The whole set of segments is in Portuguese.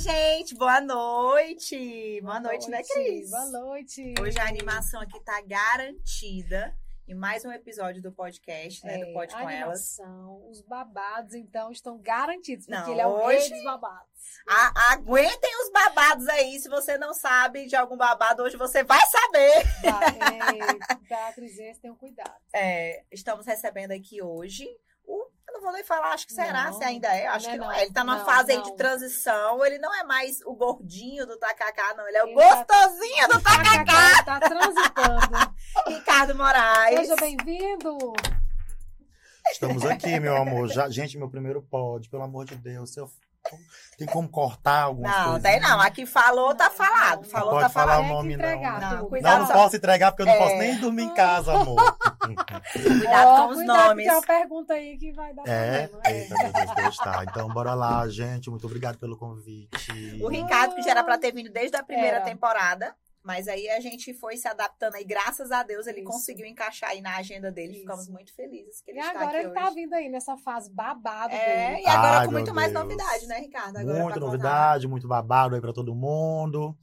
Oi, gente, boa noite. Boa, noite, né, Cris? Boa noite. Hoje a animação aqui tá garantida. E mais um episódio do podcast, né? É, do Pod com Elas. animação, Os babados, então, estão garantidos, porque Não, ele é o hoje- rei dos babados. A- aguentem os babados aí. Se você não sabe de algum babado, hoje você vai saber. Tá, é, Beatriz, esse, tenham cuidado. É, estamos recebendo aqui hoje não vou nem falar, acho que será, Não, se ainda é. Acho não que não é. Ele tá numa Não, fase aí de transição. Ele não é mais o gordinho do tacacá, não. Ele é o Ele tá- gostosinho do tacacá. Tá transitando. Ricardo Moraes. Seja bem-vindo. Estamos aqui, meu amor. Já, gente, meu primeiro pod, pelo amor de Deus. Se eu- tem como cortar algumas Não, coisas? tem não. Aqui falou, tá Não, falado. não, Falou, Pode tá falar falado. o nome, entregar não. Não, cuidado. Não, não posso entregar porque eu não É. posso nem dormir em casa, amor. Cuidado com os cuidado, nomes. que Tem uma pergunta aí que vai dar É, problema. eita, meu Deus, tá. Então, bora lá, gente. Muito obrigado pelo convite. O Ricardo, que já era pra ter vindo desde a primeira Era. temporada. Mas aí a gente foi se adaptando aí, graças a Deus, ele Isso. conseguiu encaixar aí na agenda dele. Isso. Ficamos muito felizes que E ele está agora ele hoje. tá vindo aí nessa fase babado É, dele. e agora Ai, com muito mais Deus. novidade, né, Ricardo? Agora contar. novidade, muito babado aí pra todo mundo.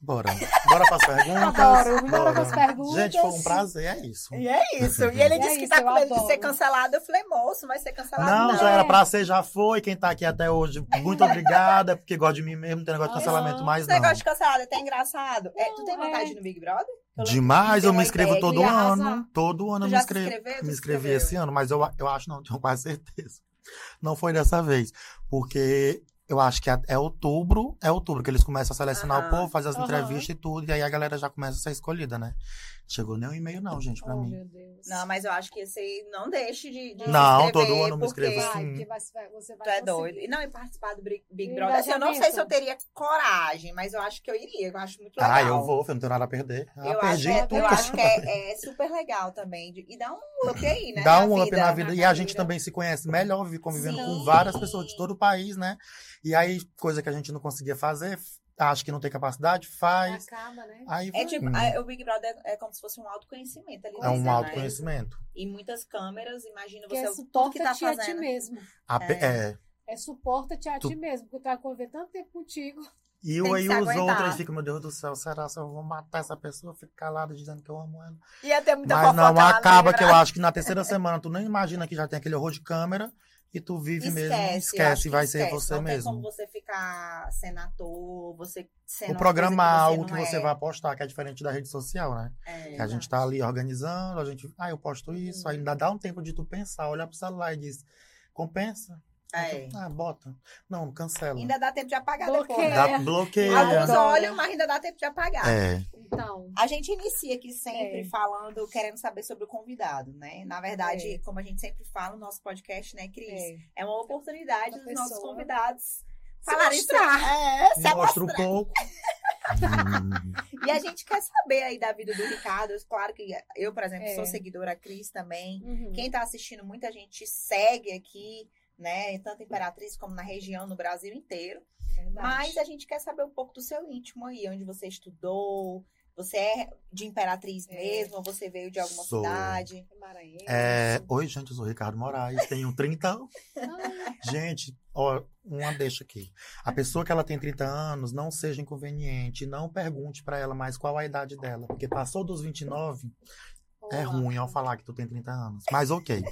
Bora. Bora pras perguntas. Adoro. Bora pras perguntas. Gente, foi um prazer, é isso. E é isso. E ele E é disse que isso, tá eu com medo de ser cancelado. Eu falei, moço, vai ser cancelado. Não, Não, já era pra ser, já foi. Quem tá aqui até hoje, muito obrigada, porque gosta de mim mesmo, não tem negócio de Ah, cancelamento mais, Esse não. negócio de cancelado é até engraçado. É, tu tem vontade é. no Big Brother? Demais, que eu me inscrevo todo ano. Todo ano eu me inscrevo. Me inscrevi esse ano, mas eu, eu acho, não, tenho quase certeza. Não foi dessa vez. Porque eu acho que é- outubro, é outubro que eles começam a selecionar Aham. o povo, fazer as Aham. entrevistas e tudo, e aí a galera já começa a ser escolhida, né? Chegou nem um e-mail, não, gente, pra Oh, mim. meu Deus. Não, mas eu acho que esse aí não deixe de, de Não, todo ano eu me inscrevo Vai, sim. porque vai, vai- você vai Tu é doido. E não, e participar do Big Big Brother. Assim, eu não sei se eu teria coragem, mas eu acho que eu iria. Eu acho muito legal. Ah, eu vou, eu não tenho nada a perder. Ah, Eu, perdi acho, tudo. eu acho que é, é super legal também. de- E dá um up aí, né? Dá na um up na vida. E a gente também se conhece melhor, vive convivendo Sim. com várias pessoas de todo o país, né? E aí, coisa que a gente não conseguia fazer, acho que não tem capacidade, faz. Acaba, né? Aí É vai. tipo, Hum. a- o Big Brother é como se fosse um autoconhecimento ali. É dentro, um né? autoconhecimento. E muitas câmeras, imagina Que você é tudo que suporta-te tá a ti fazendo. mesmo. A É. é. É suporta-te a Tu- ti mesmo, porque tu vai conviver tanto tempo contigo. E eu, aí os aguentar. outros ficam, meu Deus do céu, será que eu vou matar essa pessoa? Fico calado dizendo que eu amo ela. Ia ter muita Mas não, acaba que eu Brother. acho que na terceira semana tu nem imagina que já tem aquele horror de câmera e tu vive mesmo. eu acho Esquece, que vai ser esquece. você não mesmo. Tem como você ficar sendo ator, você sendo uma programar algo que não você é. vai postar, que é diferente da rede social, né? É, Que a gente tá ali organizando, a gente, ah, eu posto isso, aí ainda dá um tempo de tu pensar, olhar pro celular e diz, compensa? É. Ah, bota. Não, cancela. Ainda dá tempo de apagar Bloqueia. depois. Dá, Né? bloqueia. Alguns Adoro. olham, mas ainda dá tempo de apagar. É. Então, A gente inicia aqui sempre É. falando, querendo saber sobre o convidado, né? Na verdade, É. como a gente sempre fala no nosso podcast, né, Cris? é. É, uma oportunidade Da dos nossos pessoa convidados se falarem mostrar. É, se Mostra um pouco. Hum. E a gente quer saber aí da vida do Ricardo. Claro que eu, por exemplo, É. sou seguidora, a Cris também. Uhum. Quem tá assistindo, muita gente segue aqui, né? Tanto Imperatriz como na região, no Brasil inteiro. Verdade. Mas a gente quer saber um pouco do seu íntimo aí, onde você estudou. Você é de Imperatriz É. mesmo? Ou você veio de alguma Sou. cidade? Maranhense. É, Oi, gente, eu sou o Ricardo Moraes, tenho 30 anos. Gente, ó, uma deixa aqui. A pessoa que ela tem 30 anos, não seja inconveniente, não pergunte pra ela mais qual a idade dela, porque passou dos 29, é ruim ao falar que tu tem 30 anos. Mas ok.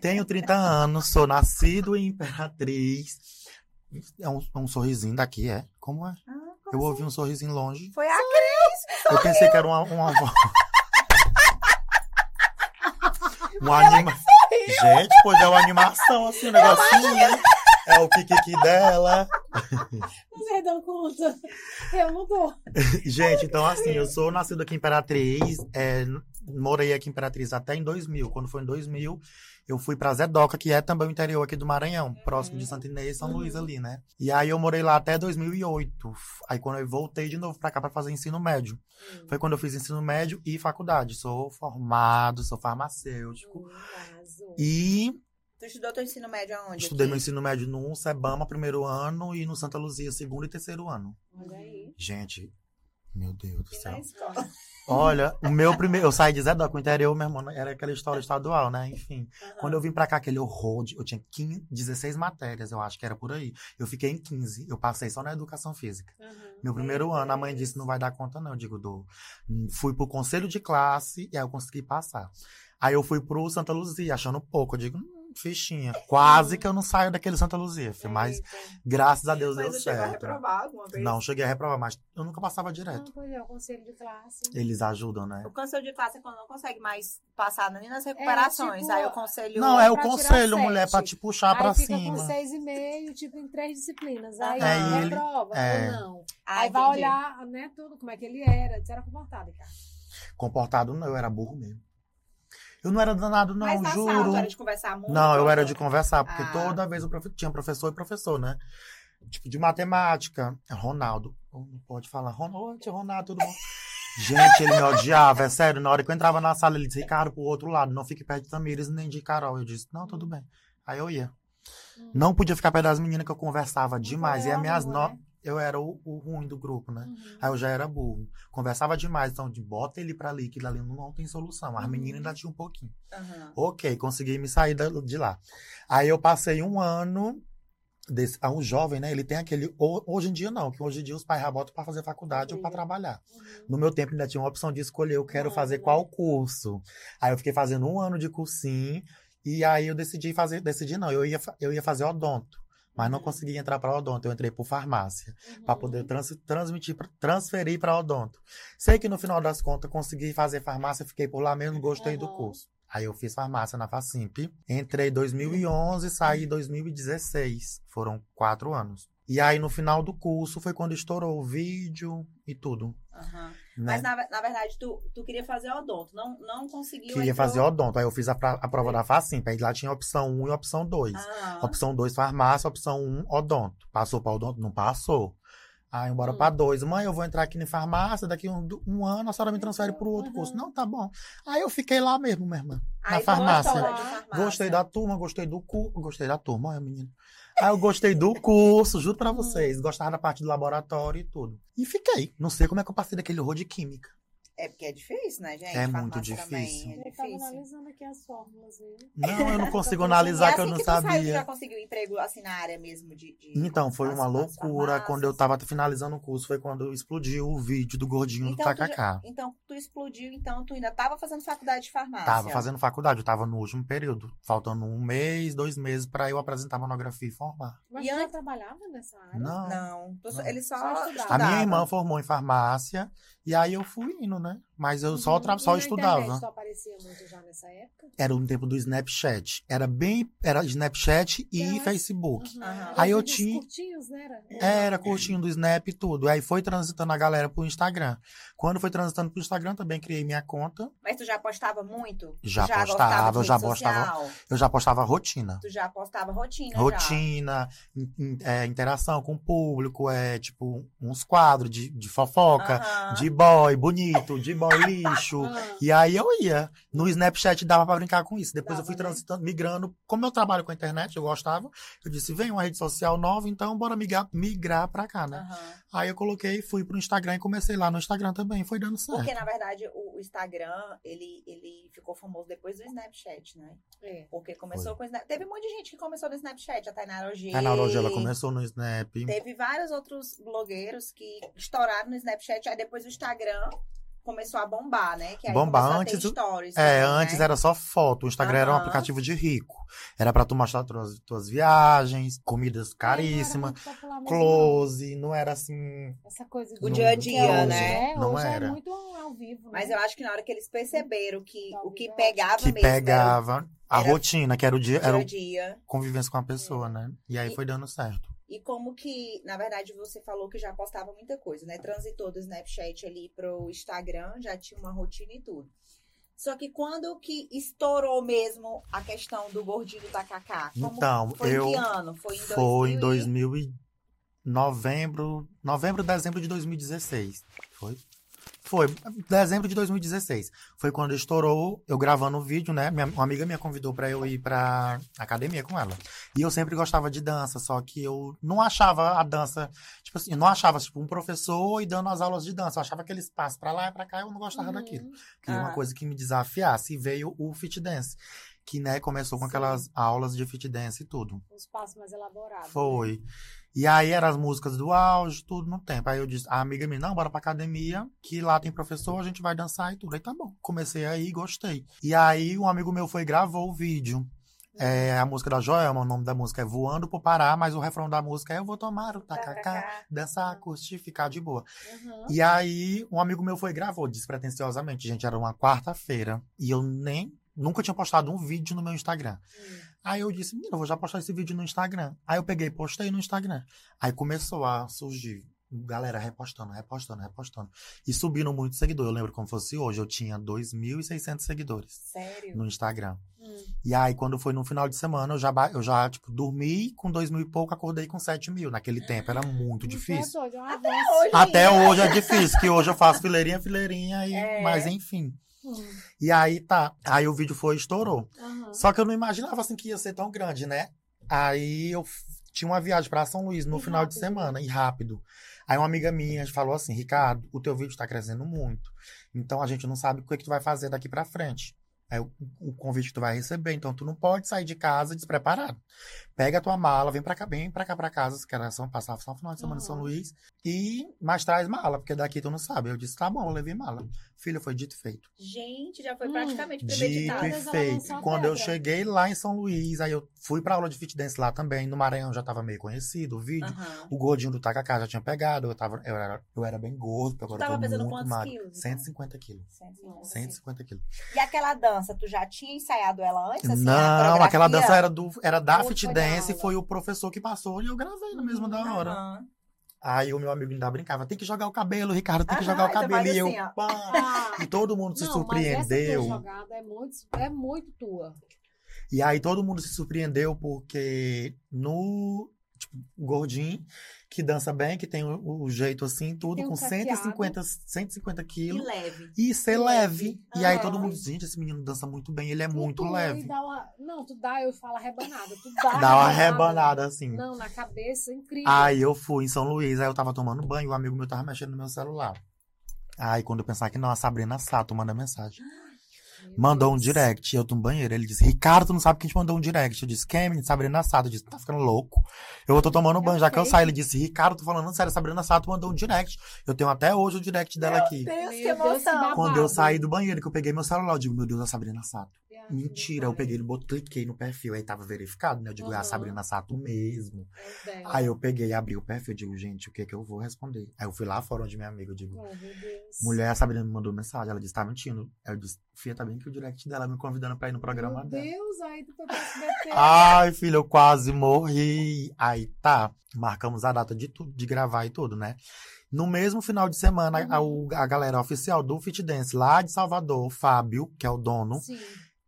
Tenho 30 anos, sou nascido em Imperatriz. É um, um sorrisinho daqui, é? Como é? Ah, como Eu assim? ouvi um sorrisinho longe. Foi a Cris. Eu pensei que era uma. uma... Um anima... Gente, pois é uma animação, assim, um negocinho, né? É o kikiki dela. Vocês dão conta? Eu não dou. Gente, então assim, eu sou nascido aqui em Imperatriz, é, morei aqui em Imperatriz até em 2000. Quando foi em 2000, eu fui pra Zedoca, que é também o interior aqui do Maranhão, próximo de Santa Inês e São Luís ali, né? E aí eu morei lá até 2008. Aí quando eu voltei de novo pra cá pra fazer ensino médio. Foi quando eu fiz ensino médio e faculdade. Sou formado, sou farmacêutico. Hum. E Tu estudou teu ensino médio aonde? estudei aqui? meu ensino médio no Sebama, primeiro ano, e no Santa Luzia, segundo e terceiro ano. Olha aí. Gente, Meu Deus do céu. Olha, o meu primeiro. Eu saí de Zé Doca, o interior, meu irmão, era aquela história estadual, né? Enfim. Quando eu vim pra cá, aquele horror, de, eu tinha 15, 16 matérias, eu acho que era por aí. Eu fiquei em 15, eu passei só na educação física. Aham. Meu primeiro ano, a mãe disse, não vai dar conta não. Eu digo, dou. Hum, Fui pro conselho de classe e aí eu consegui passar. Aí eu fui pro Santa Luzia, achando pouco. Eu digo, hum, fichinha. Quase que eu não saio daquele Santa Luzia, filho, mas graças a Deus Mas deu eu chegou a certo. reprovar alguma vez? Não, cheguei a reprovar, mas eu nunca passava direto. Não, pois é, o conselho de classe. Eles ajudam, né? O conselho de classe é quando não consegue mais passar nem nas recuperações. tipo, aí o conselho. Não, é o conselho, sete. mulher, pra te puxar aí pra fica cima. com seis e meio, tipo, em três disciplinas. Aí É, ele- reprova é. ou não. Ah, aí vai olhar, né, tudo, como é que ele era. Você era comportado, cara. Comportado não, eu era burro mesmo. Eu não era danado, não, Mas juro. tu era de conversar muito? Não, eu era de conversar, porque Ah. toda vez o profe- tinha professor e professor, né? Tipo, de matemática, Ronaldo. Não pode falar. Ronaldo, Ronaldo, tudo bom? Gente, ele me odiava, é sério. Na hora que eu entrava na sala, ele disse, Ricardo, pro outro lado, não fique perto de Tamires nem de Carol. Eu disse, não, tudo bem. Aí eu ia. Hum. Não podia ficar perto das meninas que eu conversava demais. E as minhas ruim, no... né? Eu era o, o ruim do grupo, né? Uhum. Aí eu já era burro. Conversava demais, então de bota ele pra ali, que ali não tem solução. As Uhum. meninas ainda tinham um pouquinho. Aham. Ok, consegui me sair de lá. Aí eu passei um ano. Desse, a um jovem, né? Ele tem aquele. ho- Hoje em dia não, que hoje em dia os pais já botam pra fazer faculdade ou Entendi. trabalhar. Uhum. No meu tempo ainda tinha uma opção de escolher, eu quero fazer qual curso. Aí eu fiquei fazendo um ano de cursinho e aí eu decidi fazer, decidi não, eu ia, eu ia fazer odonto. Mas não Uhum. consegui entrar para odonto, eu entrei por farmácia Uhum. para poder trans, transmitir, transferir para odonto. Sei que no final das contas consegui fazer farmácia, fiquei por lá mesmo, gostei do Aham. curso. Aí eu fiz farmácia na Facimp, entrei em 2011, saí em 2016. Foram quatro anos. E aí no final do curso foi quando estourou o vídeo e tudo. Aham. Né? Mas na, na verdade, tu, tu queria fazer odonto. Não, não conseguiu. Queria fazer odonto. Aí eu fiz a, pra- a prova da Facimp. Aí lá tinha opção 1 e opção 2. Ah, Opção 2, farmácia. Opção 1, odonto. Passou para odonto? Não passou. Aí bora Hum. pra dois. Mãe, eu vou entrar aqui em farmácia, daqui um, um ano a senhora me transfere pro outro Uhum. curso. Não, tá bom. Aí eu fiquei lá mesmo, minha irmã. aí na farmácia. farmácia. Gostei da turma, gostei do curso. Gostei da turma, olha, menino. Aí eu gostei do curso, juro pra vocês. Gostava da parte do laboratório e tudo. E fiquei. Não sei como é que eu passei daquele horror de química. É porque é difícil, né, gente? É muito Farmácia também difícil. É Eu tava difícil. analisando aqui as fórmulas, viu? Não, eu não consigo analisar que eu assim não que saiu, sabia. já conseguiu emprego assim na área mesmo de. de Então, foi uma loucura. Quando eu tava finalizando o curso, foi quando explodiu o vídeo do gordinho Então, do tu já- tacacá. Então, tu explodiu, então tu ainda tava fazendo faculdade de farmácia. Tava fazendo faculdade, eu tava no último período. Faltando um mês, dois meses pra eu apresentar monografia e formar. Mas E tu já trabalhava nessa área? Não. Não, Não. ele só, Só estudava. A minha irmã formou em farmácia e aí eu fui indo, né? Mas eu só, Uhum. tra- só estudava. tu aparecia muito já nessa época? Era no tempo do Snapchat. Era bem. Era Snapchat e Era- Facebook. Uhum. Aham. Aí eu tinha- curtinhos, né? Era? Era curtindo o Snap e tudo. Aí foi transitando a galera pro Instagram. Quando foi transitando pro Instagram, também criei minha conta. Mas tu já postava muito? Já Tu postava, eu já postava. social? Eu já postava rotina. Tu já postava rotina já. Rotina, in- in- é, interação com o público, é tipo uns quadros de, de fofoca, Aham. de boy bonito, de boy lixo. E aí eu ia. No Snapchat dava pra brincar com isso. Depois eu fui Dava, né? transitando, migrando. Como eu trabalho com a internet, eu gostava. Eu disse, vem uma rede social nova, então bora migrar, migrar pra cá, né? Aham. Aí eu coloquei, fui pro Instagram e comecei lá no Instagram também. Foi dando certo. Porque, na verdade, o, Instagram, ele, ele ficou famoso depois do Snapchat, né? é. Porque começou com o Snapchat. Teve muita gente que começou no Snapchat, a Tainara OG. A Naura ela começou no Snap. Teve vários outros blogueiros que estouraram no Snapchat, aí depois o Instagram começou a bombar, né? Que aí Bombar. a Antes stories É, também, antes né? era só foto. O Instagram era um aplicativo de rico. Era pra tu mostrar tuas, tuas viagens, comidas caríssimas, Não close, não era assim. Essa coisa O do- dia a dia, é hoje, né? É, Não hoje era. é muito ao vivo, né? Mas eu acho que na hora que eles perceberam que Ao o que é pegava Que mesmo pegava a era rotina, que era o dia, era era o dia a dia. convivência com a pessoa, né? E aí E- foi dando certo. E como que, na verdade, você falou que já postava muita coisa, né? Transitou do Snapchat ali pro Instagram, já tinha uma rotina e tudo. Só que quando que estourou mesmo a questão do gordinho do tacacá? Como Então, foi eu em que ano? Foi em foi em 2000 e- 2000 e novembro, novembro, dezembro de 2016. Foi? Foi, dezembro de 2016. Foi quando estourou, eu gravando o vídeo, né? Minha, uma amiga minha convidou pra eu ir pra academia com ela. E eu sempre gostava de dança, só que eu não achava a dança, tipo assim, eu não achava, tipo, um professor e dando as aulas de dança. Eu achava aquele espaço pra lá e pra cá, eu não gostava Uhum. daquilo. Queria uma Ah. coisa que me desafiasse. E veio o fit dance, que, né, começou com aquelas aulas de fit dance e tudo. Um espaço mais elaborado. né? Foi. E aí eram as músicas do auge, tudo no tempo. Aí eu disse, a amiga minha, não, bora pra academia, que lá tem professor, a gente vai dançar e tudo. Aí tá bom. Comecei aí, gostei. E aí um amigo meu foi e gravou o vídeo. É, a música da Joelma, o nome da música é Voando pro Pará, mas o refrão da música é Eu vou tomar o tacacá, dançar, curtir, ficar de boa. Uhum. E aí, um amigo meu foi e gravou, despretensiosamente. Gente, era uma quarta-feira. E eu nem. Nunca tinha postado um vídeo no meu Instagram. Hum. Aí eu disse, menina, eu vou já postar esse vídeo no Instagram. Aí eu peguei e postei no Instagram. Aí começou a surgir galera repostando, repostando, repostando. E subindo muito seguidor. Eu lembro como fosse hoje, eu tinha 2.600 seguidores Sério? no Instagram. Hum. E aí, quando foi no final de semana, eu já, eu já tipo, dormi com 2 mil e pouco, acordei com 7 mil. Naquele tempo era muito Isso difícil. É doido, é Até hoje. Até hoje é difícil, que hoje eu faço fileirinha, fileirinha, e, É. mas enfim. E aí tá. Aí o vídeo foi e estourou. Aham. Só que eu não imaginava assim que ia ser tão grande, né? Aí eu tinha uma viagem pra São Luís no E final de rápido, semana, e rápido. Aí uma amiga minha falou assim: Ricardo, o teu vídeo tá crescendo muito. Então a gente não sabe o que, que tu vai fazer daqui pra frente. É o, o convite que tu vai receber, então tu não pode sair de casa despreparado. Pega a tua mala, vem pra cá, vem pra cá pra casa, que era só passar só um final de semana em São Uhum. Luís, e mais traz mala, porque daqui tu não sabe. Eu disse, tá bom, eu levei mala. Filha, foi dito e feito. Gente, já foi Hum, praticamente Dito premeditado. e Todas ela feito. Quando eu cheguei lá em São Luís, aí eu fui pra aula de fit dance lá também. No Maranhão já tava meio conhecido o vídeo. Aham. O gordinho do Tacacá já tinha pegado. Eu, tava, eu, era, eu era bem gordo, porque agora tava eu tô pesando muito quantos magro. quilos, então? 150 quilos. 150. 150 quilos. E aquela dança, tu já tinha ensaiado ela antes? Assim, Não, aquela dança era, do, era da Ou fit dance, foi o professor que passou e eu gravei na mesma da hora. Aham. Aí o meu amigo ainda brincava, tem que jogar o cabelo, Ricardo, tem que jogar o cabelo. E eu, assim, pá. E todo mundo se não, Mas surpreendeu. essa tua jogada é muito, é muito tua. E aí todo mundo se surpreendeu porque no gordinho, que dança bem, que tem o, o jeito assim, tudo, Tem um com caqueado. 150, 150 E quilos. leve. E ser leve. leve. E aí todo mundo, gente, esse menino dança muito bem, ele é Tu muito tua leve. E dá uma, não, tu dá, eu falo rebanada. Tu dá, Dá uma rebanada assim. Não, na cabeça, incrível. Aí eu fui em São Luís, aí eu tava tomando banho, o amigo meu tava mexendo no meu celular. Aí quando eu pensar que não, a Sabrina Sato manda mensagem. Meu Mandou um direct, eu tô no banheiro. Ele disse, Ricardo, tu não sabe quem te mandou um direct. Eu disse, quem? Sabrina Sato. Eu disse, tá ficando louco. Eu tô tomando banho, já que eu saio. Ele disse, Ricardo, tô falando sério, Sabrina Sato mandou um direct. Eu tenho até hoje o direct dela aqui. Meu que Deus, que emoção. babado. Quando eu saí do banheiro, que eu peguei meu celular, eu digo, meu Deus, é a Sabrina Sato. Mentira, eu peguei, botei, cliquei no perfil, aí tava verificado, né? Eu digo, é a. Sabrina Sato mesmo. É. Aí eu peguei, abri o perfil, eu digo, gente, o que que eu vou responder? Aí eu fui lá fora onde minha amiga, eu digo, Oh, meu mulher, a Sabrina me mandou mensagem, ela disse, tá mentindo. Aí eu disse, Fia, tá bem que o direct dela me convidando pra ir no programa Meu dela. Deus, aí tu foi pra SBT. Ai, filho, eu quase morri. Aí tá, marcamos a data de tudo, de gravar e tudo, né? No mesmo final de semana, a, o- a galera oficial do Fit Dance lá de Salvador, o Fábio, que é o dono, Sim.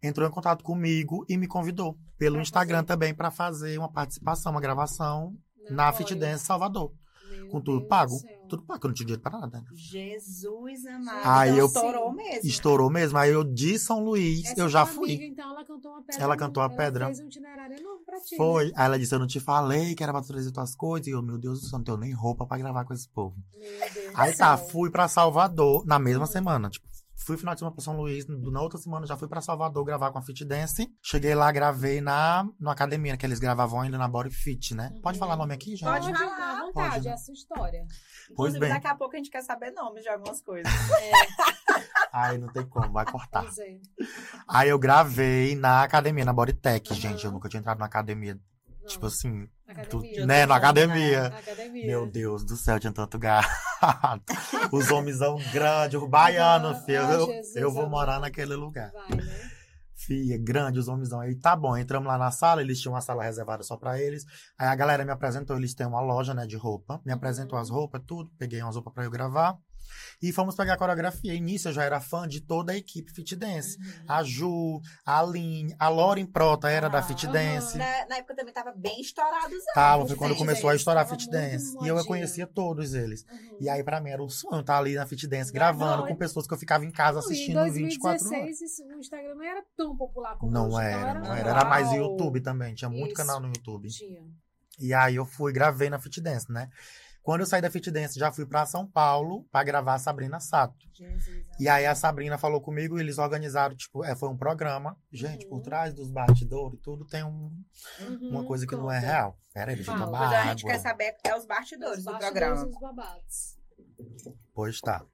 Entrou em contato comigo e me convidou pelo Pra Instagram fazer. também pra fazer uma participação, uma gravação na Fit Dance Salvador, meu com tudo Deus pago. Tudo pago, eu não tinha dinheiro pra nada. né? Jesus amado. Aí então eu- estourou mesmo. Estourou mesmo. Aí eu de São Luís, Essa eu já tua fui. Amiga, então ela cantou uma pedra. Ela cantou a ela pedra. fez um itinerário enorme pra ti. né? Foi. Aí ela disse: Eu não te falei que era pra trazer tuas coisas. E eu, meu Deus do céu, não tenho nem roupa pra gravar com esse povo. Meu Deus Aí do tá, céu. fui pra Salvador na mesma Uhum. semana. Tipo, fui final de semana pra São Luís. Na outra semana já fui pra Salvador gravar com a Fit Dance. Cheguei lá, gravei na, na academia, que eles gravavam ainda na Body Fit, né? Pode Uhum. falar nome aqui, gente? Pode Pode, falar. à vontade, Pode, né? é a sua história. Pois Inclusive, bem. daqui a pouco a gente quer saber nomes de algumas coisas. Aí não tem como, vai cortar. Pois é. Aí eu gravei na academia, na Bodytech, gente. Eu Uhum. nunca tinha entrado na academia. Tipo assim, academia. tu- né? Na academia. Academia. Meu Deus do céu, tinha tanto gato. Os homenzão grandes, os baianos, Ah, filho. Eu, Jesus eu vou morar naquele lugar. Vai, né? Fia, grande os homenzão. Aí tá bom, entramos lá na sala, eles tinham uma sala reservada só pra eles. Aí a galera me apresentou, eles têm uma loja, né, de roupa. Me apresentou Uhum. as roupas, tudo. Peguei umas roupas pra eu gravar. E fomos pegar a coreografia. Início eu já era fã de toda a equipe Fit Dance. Uhum. A Ju, a Aline, a Lauren Prota era da Ah, Fit aham. Dance. Na, na época também tava bem estourado. Tava, os foi quando Fit começou a estourar tava Fit Dance. E eu conhecia todos eles. Uhum. E aí, pra mim, era um sonho estar ali na Fit Dance, gravando não, com pessoas que eu ficava em casa Não, assistindo em 24 horas. 2016, isso- o Instagram não era tão popular como Não hoje, era, então não era. Era mais. YouTube também. Tinha muito Isso. canal no YouTube. Tinha. E aí eu fui, gravei na Fit Dance, né? Quando eu saí da Fit Dance, já fui pra São Paulo pra gravar a Sabrina Sato. Jesus, E aí a Sabrina falou comigo e eles organizaram, tipo, é, foi um programa. Gente, por Uhum. trás dos bastidores e tudo tem um- uma Uhum, coisa que não é conta. real. Pera aí, deixa eu tomar Mas a água. gente quer saber é os bastidores Os do bastidores programa. e os babados. Pois tá.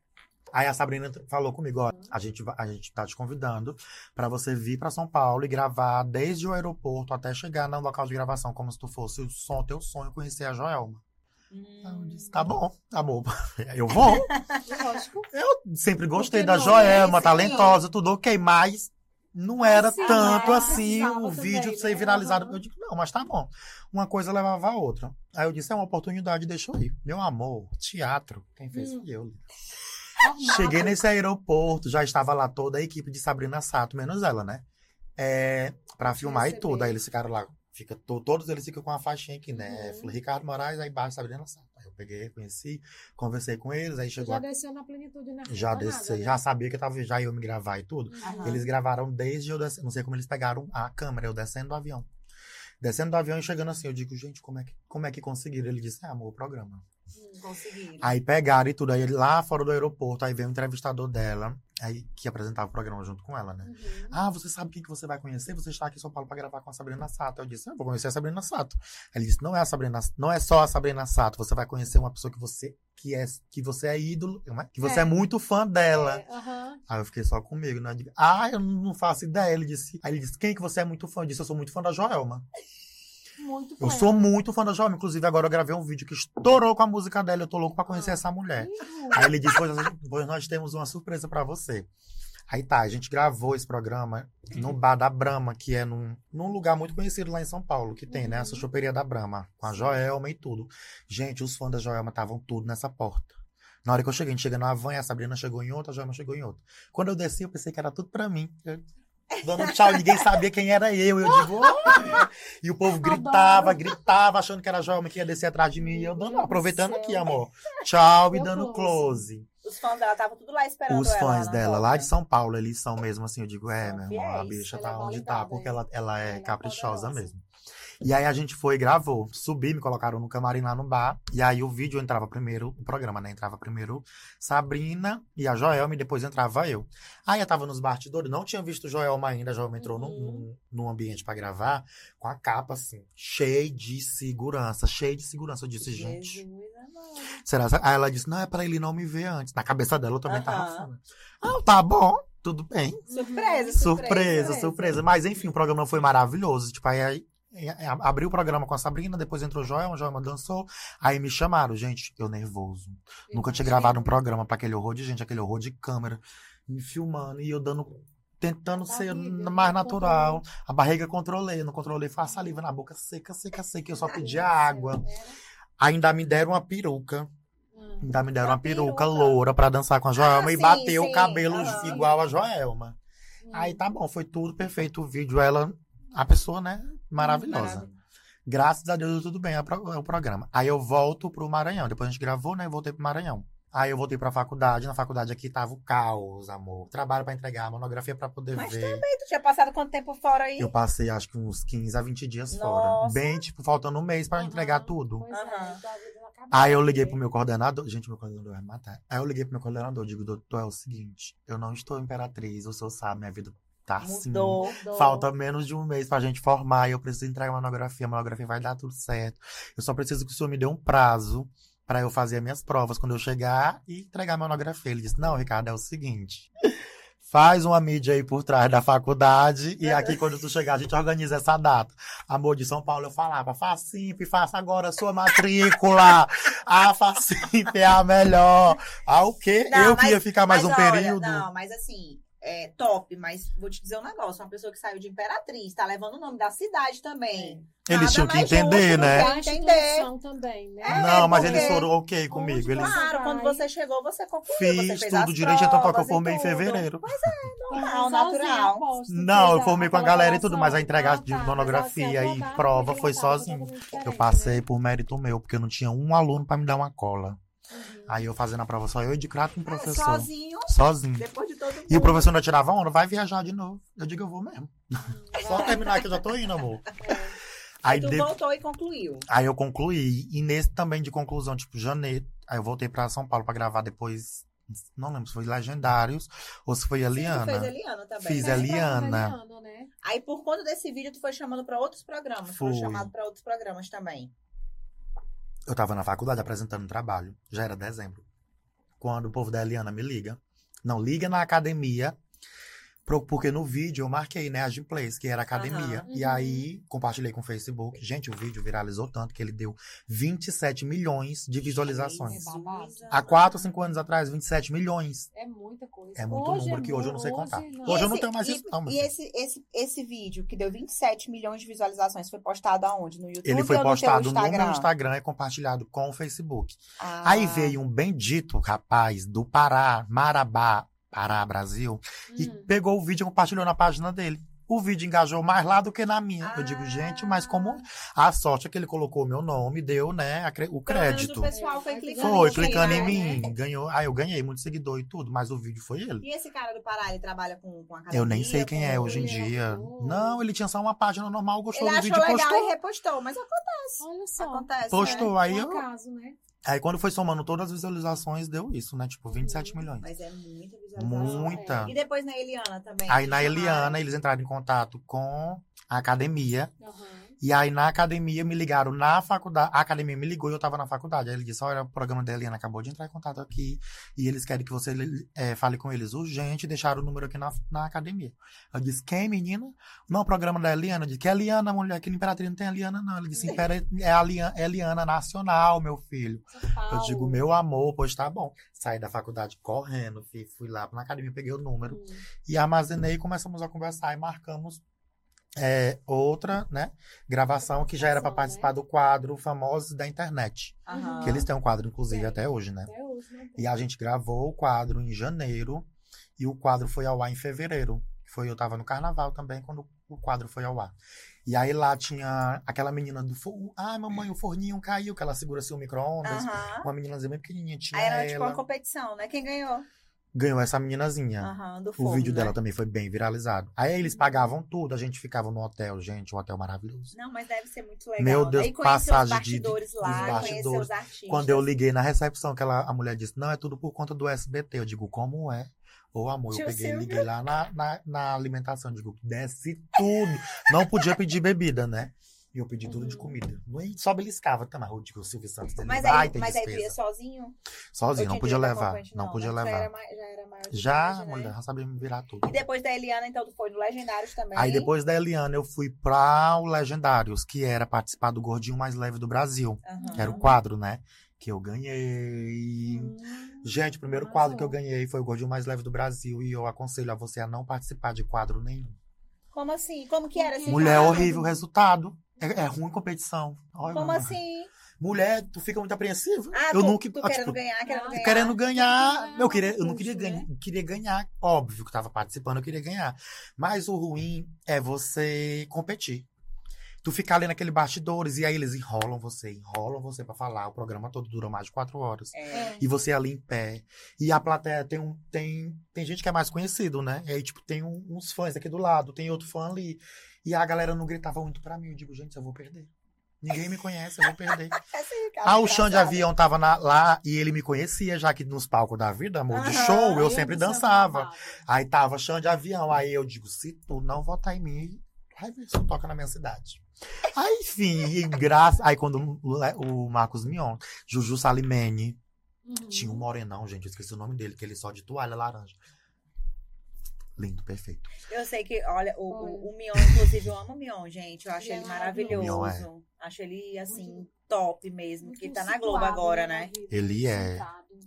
Aí a Sabrina falou comigo, ó, a gente, a gente tá te convidando pra você vir pra São Paulo e gravar desde o aeroporto até chegar no local de gravação, como se tu fosse o som, teu sonho conhecer a Joelma. Hum. eu disse, tá bom, eu vou. Lógico. Eu sempre gostei Porque da não, Joelma, né? talentosa, tudo ok, mas não era Assim, tanto né? assim o vídeo também, ser né? viralizado. Aham. Eu digo, não, mas tá bom. Uma coisa levava a outra. Aí eu disse, é uma oportunidade, deixa eu ir. Meu amor, teatro, quem fez Hum. fui eu. Cheguei nesse aeroporto, já estava lá toda a equipe de Sabrina Sato, menos ela, né? É, pra filmar e tudo. Aí eles ficaram lá. Fica, to- todos eles ficam com a faixinha aqui, né? Uhum. Falei, Ricardo Moraes, aí embaixo Sabrina Sato. Aí eu peguei, conheci, conversei com eles, aí chegou Já a desceu na plenitude, né? já desci, né? já sabia que tava, já ia me gravar e tudo. Uhum. Eles gravaram desde eu descendo, não sei como eles pegaram a câmera, eu descendo do avião. Descendo do avião e chegando assim, eu digo, gente, como é que, como é que conseguiram? Ele disse, é, amor, o programa. Conseguiram. Aí pegaram e tudo, aí lá fora do aeroporto, aí veio o entrevistador dela, aí que apresentava o programa junto com ela, né? Uhum. Ah, você sabe quem que você vai conhecer? Você está aqui em São Paulo para gravar com a Sabrina Sato. Eu disse, eu vou conhecer a Sabrina Sato. Ele disse, não é a Sabrina, não é só a Sabrina Sato, você vai conhecer uma pessoa que você que é que você é ídolo, que você é, É. muito fã dela. É, aham. Aí eu fiquei só comigo, né? Ah, eu não faço ideia. Ele disse, aí ele disse, quem que você é muito fã? Eu disse, eu sou muito fã da Joelma. Muito Eu sou muito fã da Joelma. Inclusive, agora eu gravei um vídeo que estourou com a música dela. Eu tô louco pra conhecer essa mulher. Aí ele disse, pois, pois nós temos uma surpresa pra você. Aí tá, a gente gravou esse programa no bar da Brahma, que é num, num lugar muito conhecido lá em São Paulo, que tem, né? Essa Uhum. choperia da Brahma, com a Joelma e tudo. Gente, os fãs da Joelma estavam tudo nessa porta. Na hora que eu cheguei, a gente chega numa van, a Sabrina chegou em outra, a Joelma chegou em outra. Quando eu desci, eu pensei que era tudo pra mim. Dando tchau, ninguém sabia quem era eu. Eu digo! E o povo gritava, gritava, achando que era a Joelma que ia descer atrás de mim. E eu dando, aproveitando aqui, amor. Tchau e dando close. Os fãs dela estavam tudo lá esperando Os fãs dela lá de São Paulo, eles são mesmo assim. Eu digo, é, meu irmão, a bicha Ela tá é onde tá, porque ela, ela é Ela é caprichosa mesmo. E aí a gente foi e gravou. Subi, me colocaram no camarim lá no bar. E aí o vídeo entrava primeiro, o programa, né? Entrava primeiro Sabrina e a Joelma, e depois entrava eu. Aí eu tava nos bastidores, não tinha visto Joelma ainda. A Joelma entrou num- Uhum. num, num ambiente pra gravar com a capa assim, cheia de segurança, cheia de segurança. Eu disse, gente. Jesus. Será? Aí ela disse, não, é pra ele não me ver antes. Na cabeça dela eu também tava Aham. falando. Ah, tá bom, tudo bem. Surpresa, Surpresa, surpresa. Mas enfim, o programa foi maravilhoso. Tipo, aí, aí, aí, abriu o programa com a Sabrina, depois entrou o Joelma, o Joelma dançou. Aí me chamaram, gente, eu nervoso. Nunca tinha gravado um programa pra aquele horror de gente, aquele horror de câmera, me filmando e eu dando. Tentando ser Barriga, mais natural. A barriga controlei, não controlei, foi a saliva na boca seca, seca, seca. Eu só Deus do água. Ainda me deram uma peruca. Hum. Ainda me deram Uma uma peruca, peruca. loura pra dançar com a Joelma Ah, e sim, bater o sim, cabelo aham. igual a Joelma. Hum. Aí tá bom, foi tudo perfeito. O vídeo, ela, a pessoa, né, maravilhosa. Graças a Deus deu tudo bem é o é o programa. Aí eu volto pro Maranhão. Depois a gente gravou, né? Eu voltei pro Maranhão. Aí eu voltei pra faculdade. Na faculdade aqui tava o caos, amor. Trabalho pra entregar, monografia pra poder Mas ver. também, tu tinha passado quanto tempo fora aí? Eu passei acho que uns 15 a 20 dias Nossa. fora. Bem, tipo, faltando um mês pra Aham, entregar tudo. Pois acabou, Aí eu liguei pro meu coordenador. Gente, meu coordenador vai me matar. Aí eu liguei pro meu coordenador. Digo, doutor, é o seguinte: eu não estou imperatriz, o senhor sabe, minha vida tá. Mudou. Mudou. Falta menos de um mês pra gente formar e eu preciso entregar uma monografia. A monografia vai dar tudo certo. Eu só preciso que o senhor me dê um prazo pra eu fazer as minhas provas quando eu chegar e entregar a monografia. Ele disse: Não, Ricardo, é o seguinte. Faz uma mídia aí por trás da faculdade e aqui quando tu chegar a gente organiza essa data. Amor de São Paulo eu falava, Facimp, faça agora a sua matrícula. A Facimp é a melhor. Ah, o quê? Não, eu que mas- ia ficar mais um olha, período. Não, mas assim, é, top, mas vou te dizer um negócio: uma pessoa que saiu de Imperatriz, tá levando o nome da cidade também. Eles Nada tinham que entender, justo né? entender. também, né? É, não, mas eles foram ok comigo. Eles Claro, quando você chegou, você concluiu. você fiz fez tudo as direitinho, tanto é que eu provas e formei em fevereiro. normal, Sozinha, natural. aposto, Não, eu formei com a galera e tudo, mas a entrega Ah, de tá, mas monografia e prova foi aquela data sozinho. Eu passei né? por mérito meu, porque não tinha um aluno pra me dar uma cola. Uhum. Aí eu fazendo a prova só eu e de crato com o É, professor. sozinho, Sozinho. depois de todo mundo. E o professor ainda tirava onda, vai viajar de novo. Eu digo, eu vou mesmo. Só terminar que eu já tô indo, amor. Aí, Aí tu de- voltou e concluiu. aí eu concluí. E nesse também de conclusão, tipo, janeiro. Aí eu voltei pra São Paulo pra gravar depois. Não lembro se foi Legendários ou se foi Sim, tu Eliana. fez Eliana também. Fiz né? ali- Eliana. Eliana, né? Aí por conta desse vídeo, tu foi chamando pra outros programas. Foi Fui. chamado pra outros programas também. Eu tava na faculdade apresentando um trabalho. Já era dezembro. Quando o povo da Eliana me liga. Não, liga na academia. Porque no vídeo eu marquei, né, a Gymplace, que era academia. Aham. E Uhum. aí, compartilhei com o Facebook. Gente, o vídeo viralizou tanto que ele deu 27 milhões de visualizações. É babado. Há 4, 5 anos atrás, 27 milhões. É muita coisa. É muito número que hoje eu não sei contar. não. Hoje eu não tenho mais e, isso, não, E esse, esse, esse vídeo que deu 27 milhões de visualizações foi postado aonde? No YouTube Ele foi no postado no Instagram? meu Instagram e compartilhado com o Facebook. Ah, Aí veio um bendito rapaz do Pará, Marabá, Pará, Brasil, e Hum. pegou o vídeo e compartilhou na página dele. O vídeo engajou mais lá do que na minha. Eu digo, Ah. gente, mas como a sorte é que ele colocou o meu nome, deu, né, a cre- o crédito. O pessoal foi clicando. Foi, em clicando em né? mim, ganhou. Aí eu ganhei muito seguidor e tudo, mas o vídeo foi ele. E esse cara do Pará, ele trabalha com, com academia? Eu nem sei quem é hoje em ele dia. Não, ele tinha só uma página normal, gostou Ele do achou vídeo e legal postou. e repostou, mas acontece. Olha só. Acontece. Postou, né? aí Um eu. acaso, né? Aí quando foi somando todas as visualizações, deu isso, né? Tipo, 27 Uhum. milhões. Mas é muita visualização. Muita. E depois na Eliana também. Aí na Eliana, eles entraram em contato com a academia. Aham. E aí na academia me ligaram na faculdade. A academia me ligou e eu tava na faculdade. Aí ele disse: Olha, o programa da Eliana acabou de entrar em contato aqui. E eles querem que você eh, fale com eles urgente deixaram o número aqui na, na academia. Eu disse: Quem, menina? Não, o programa da Eliana. Eu disse: Que Eliana, mulher? Que Imperatriz não tem Eliana, não. Ele disse: "Impera- É a Eliana, Eliana Nacional, meu filho. Eu digo: Meu amor, pois tá bom. Saí da faculdade correndo, fui lá na academia, peguei o número Hum. e armazenei e começamos a conversar e marcamos é, outra, né, gravação que já era para Gravação, participar do quadro Famosos da Internet. Aham. Que eles têm um quadro, inclusive, Tem. até hoje, né? Até hoje, né? E a gente gravou o quadro em janeiro e o quadro foi ao ar em fevereiro. Foi, eu tava no carnaval também quando o quadro foi ao ar. E aí lá tinha aquela menina do forno. Ai, mamãe, o forninho caiu, que ela segura assim o micro-ondas. Aham. Uma meninazinha bem pequenininha, tinha Aí era tipo ela. uma competição, né? Quem ganhou? Ganhou essa meninazinha. Do O vídeo né? dela também foi bem viralizado. Aí eles pagavam tudo, a gente ficava no hotel, gente, um hotel maravilhoso. Não, mas deve ser muito legal. Meu né? Deus, os passagem de- bastidores lá, conhecer bastidores. os artistas. Quando eu liguei na recepção, que ela, a mulher disse, não, é tudo por conta do SBT. Eu digo, como é? Ô, amor, eu Tio peguei e Silvio. liguei lá na, na, na alimentação. Digo, desce tudo. Não podia pedir bebida, né? E eu pedi tudo de Uhum. comida. Não é- Só beliscava também. Eu digo, o Silvio Santos dele Mas vai aí, mas aí tu ia sozinho? Sozinho, não podia levar. acompanhante? Não, podia né? Já era, levar. mai- já era maior Já, idade, né? mulher, já sabia me virar tudo. E depois da Eliana, então, tu foi no Legendários também? Aí depois da Eliana eu fui pra o Legendários, que era participar do Gordinho Mais Leve do Brasil. Aham. Que era o quadro, né? Que eu ganhei. Hum. Gente, o primeiro quadro que eu ganhei foi o Gordinho Mais Leve do Brasil. E eu aconselho a você a não participar de quadro nenhum. Como assim? Como que era esse Mulher, quadro? horrível o resultado. É, é ruim competição. Olha, Como mamãe. assim? Mulher, tu fica muito apreensiva. Ah, eu tu, nunca. tu ah, querendo tipo, ganhar, querendo ganhar. querendo ganhar. ganhar Eu, queria, eu não queria ganhar. Queria ganhar. Óbvio que tava participando, eu queria ganhar. Mas o ruim é você competir. Tu ficar ali naquele bastidores e aí eles enrolam você, enrolam você pra falar. O programa todo dura mais de quatro horas. É. E você ali em pé. E a plateia tem um. Tem, tem gente que é mais conhecido, né? E aí, tipo, tem um- uns fãs aqui do lado, tem outro fã ali. E a galera não gritava muito pra mim. Eu digo, gente, eu vou perder. Ninguém me conhece, eu vou perder. Essa aí, cara, Ah, o chão de engraçada. avião tava na- lá e ele me conhecia, já que nos palcos da vida, amor, de Aham, show, eu Aí sempre dançava. Aí tava chão de avião. Aí eu digo, se tu não votar em mim, vai ver se tu toca na minha cidade. Aí, enfim, graça. Aí quando o, o Marcos Mion, Juju Salimene, Uhum. tinha um morenão, gente, eu esqueci o nome dele, que ele só de toalha laranja. Lindo, perfeito. Eu sei que, olha, o, o, o Mion, inclusive, eu amo o Mion, gente. Eu acho Ele é ele O maravilhoso. Mion é. Acho ele, assim, top mesmo, que Muito tá na Globo agora, né? vida, Ele é.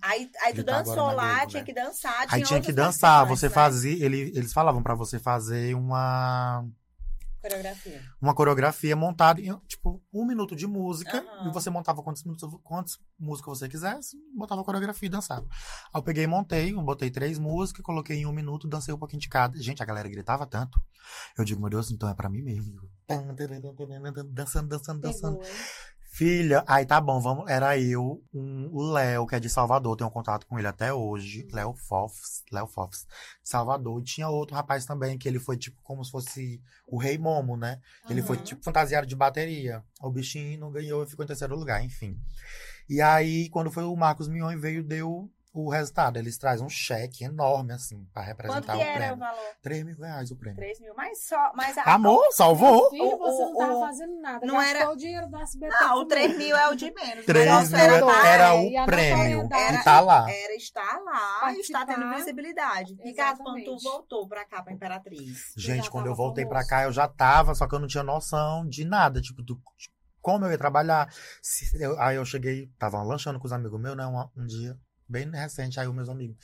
Aí, aí tu Ele tá dançou lá, Globo, tinha né? que dançar. Aí tinha que dançar, você né? fazia, ele, eles falavam pra você fazer uma Coreografia. uma coreografia montada em, tipo, um minuto de música. Aham. E você montava quantos minutos, quantas músicas você quisesse, botava a coreografia e dançava. Aí eu peguei e montei, botei três músicas, coloquei em um minuto, dancei um pouquinho de cada. Gente, a galera gritava tanto. Eu digo, meu Deus, então é pra mim mesmo. Dançando, dançando, dançando. Pegou? Filha, aí tá bom, vamos. Era eu, um- o Léo, que é de Salvador, tenho contato com ele até hoje. Léo Fofs, Léo Fofs, Salvador. E tinha outro rapaz também, que ele foi tipo como se fosse o Rei Momo, né? Ele foi Uhum. tipo fantasiado de bateria. O bichinho não ganhou e ficou em terceiro lugar, enfim. E aí, quando foi o Marcos Mion veio, deu o resultado. Eles trazem um cheque enorme, assim, pra Quanto representar que o era o prêmio. valor? 3 mil reais o prêmio. 3 mil, mas só. Mas a- Amor, salvou! Filho, você não O- tava o- fazendo nada. não era- o dinheiro do SBT. Não, o com 3 ele. mil é o de menos. 3 Nossa, mil era, era e o prêmio. notoriedade. E tá lá. Era estar lá e estar tendo Participar. visibilidade. Ricardo, quando tu voltou pra cá, pra Imperatriz. Gente, quando eu voltei pra cá, eu já tava, só que eu não tinha noção de nada, tipo, do, como eu ia trabalhar. Se eu- aí eu cheguei, tava lanchando com os amigos meus, né, um, um dia, bem recente, aí os meus amigos,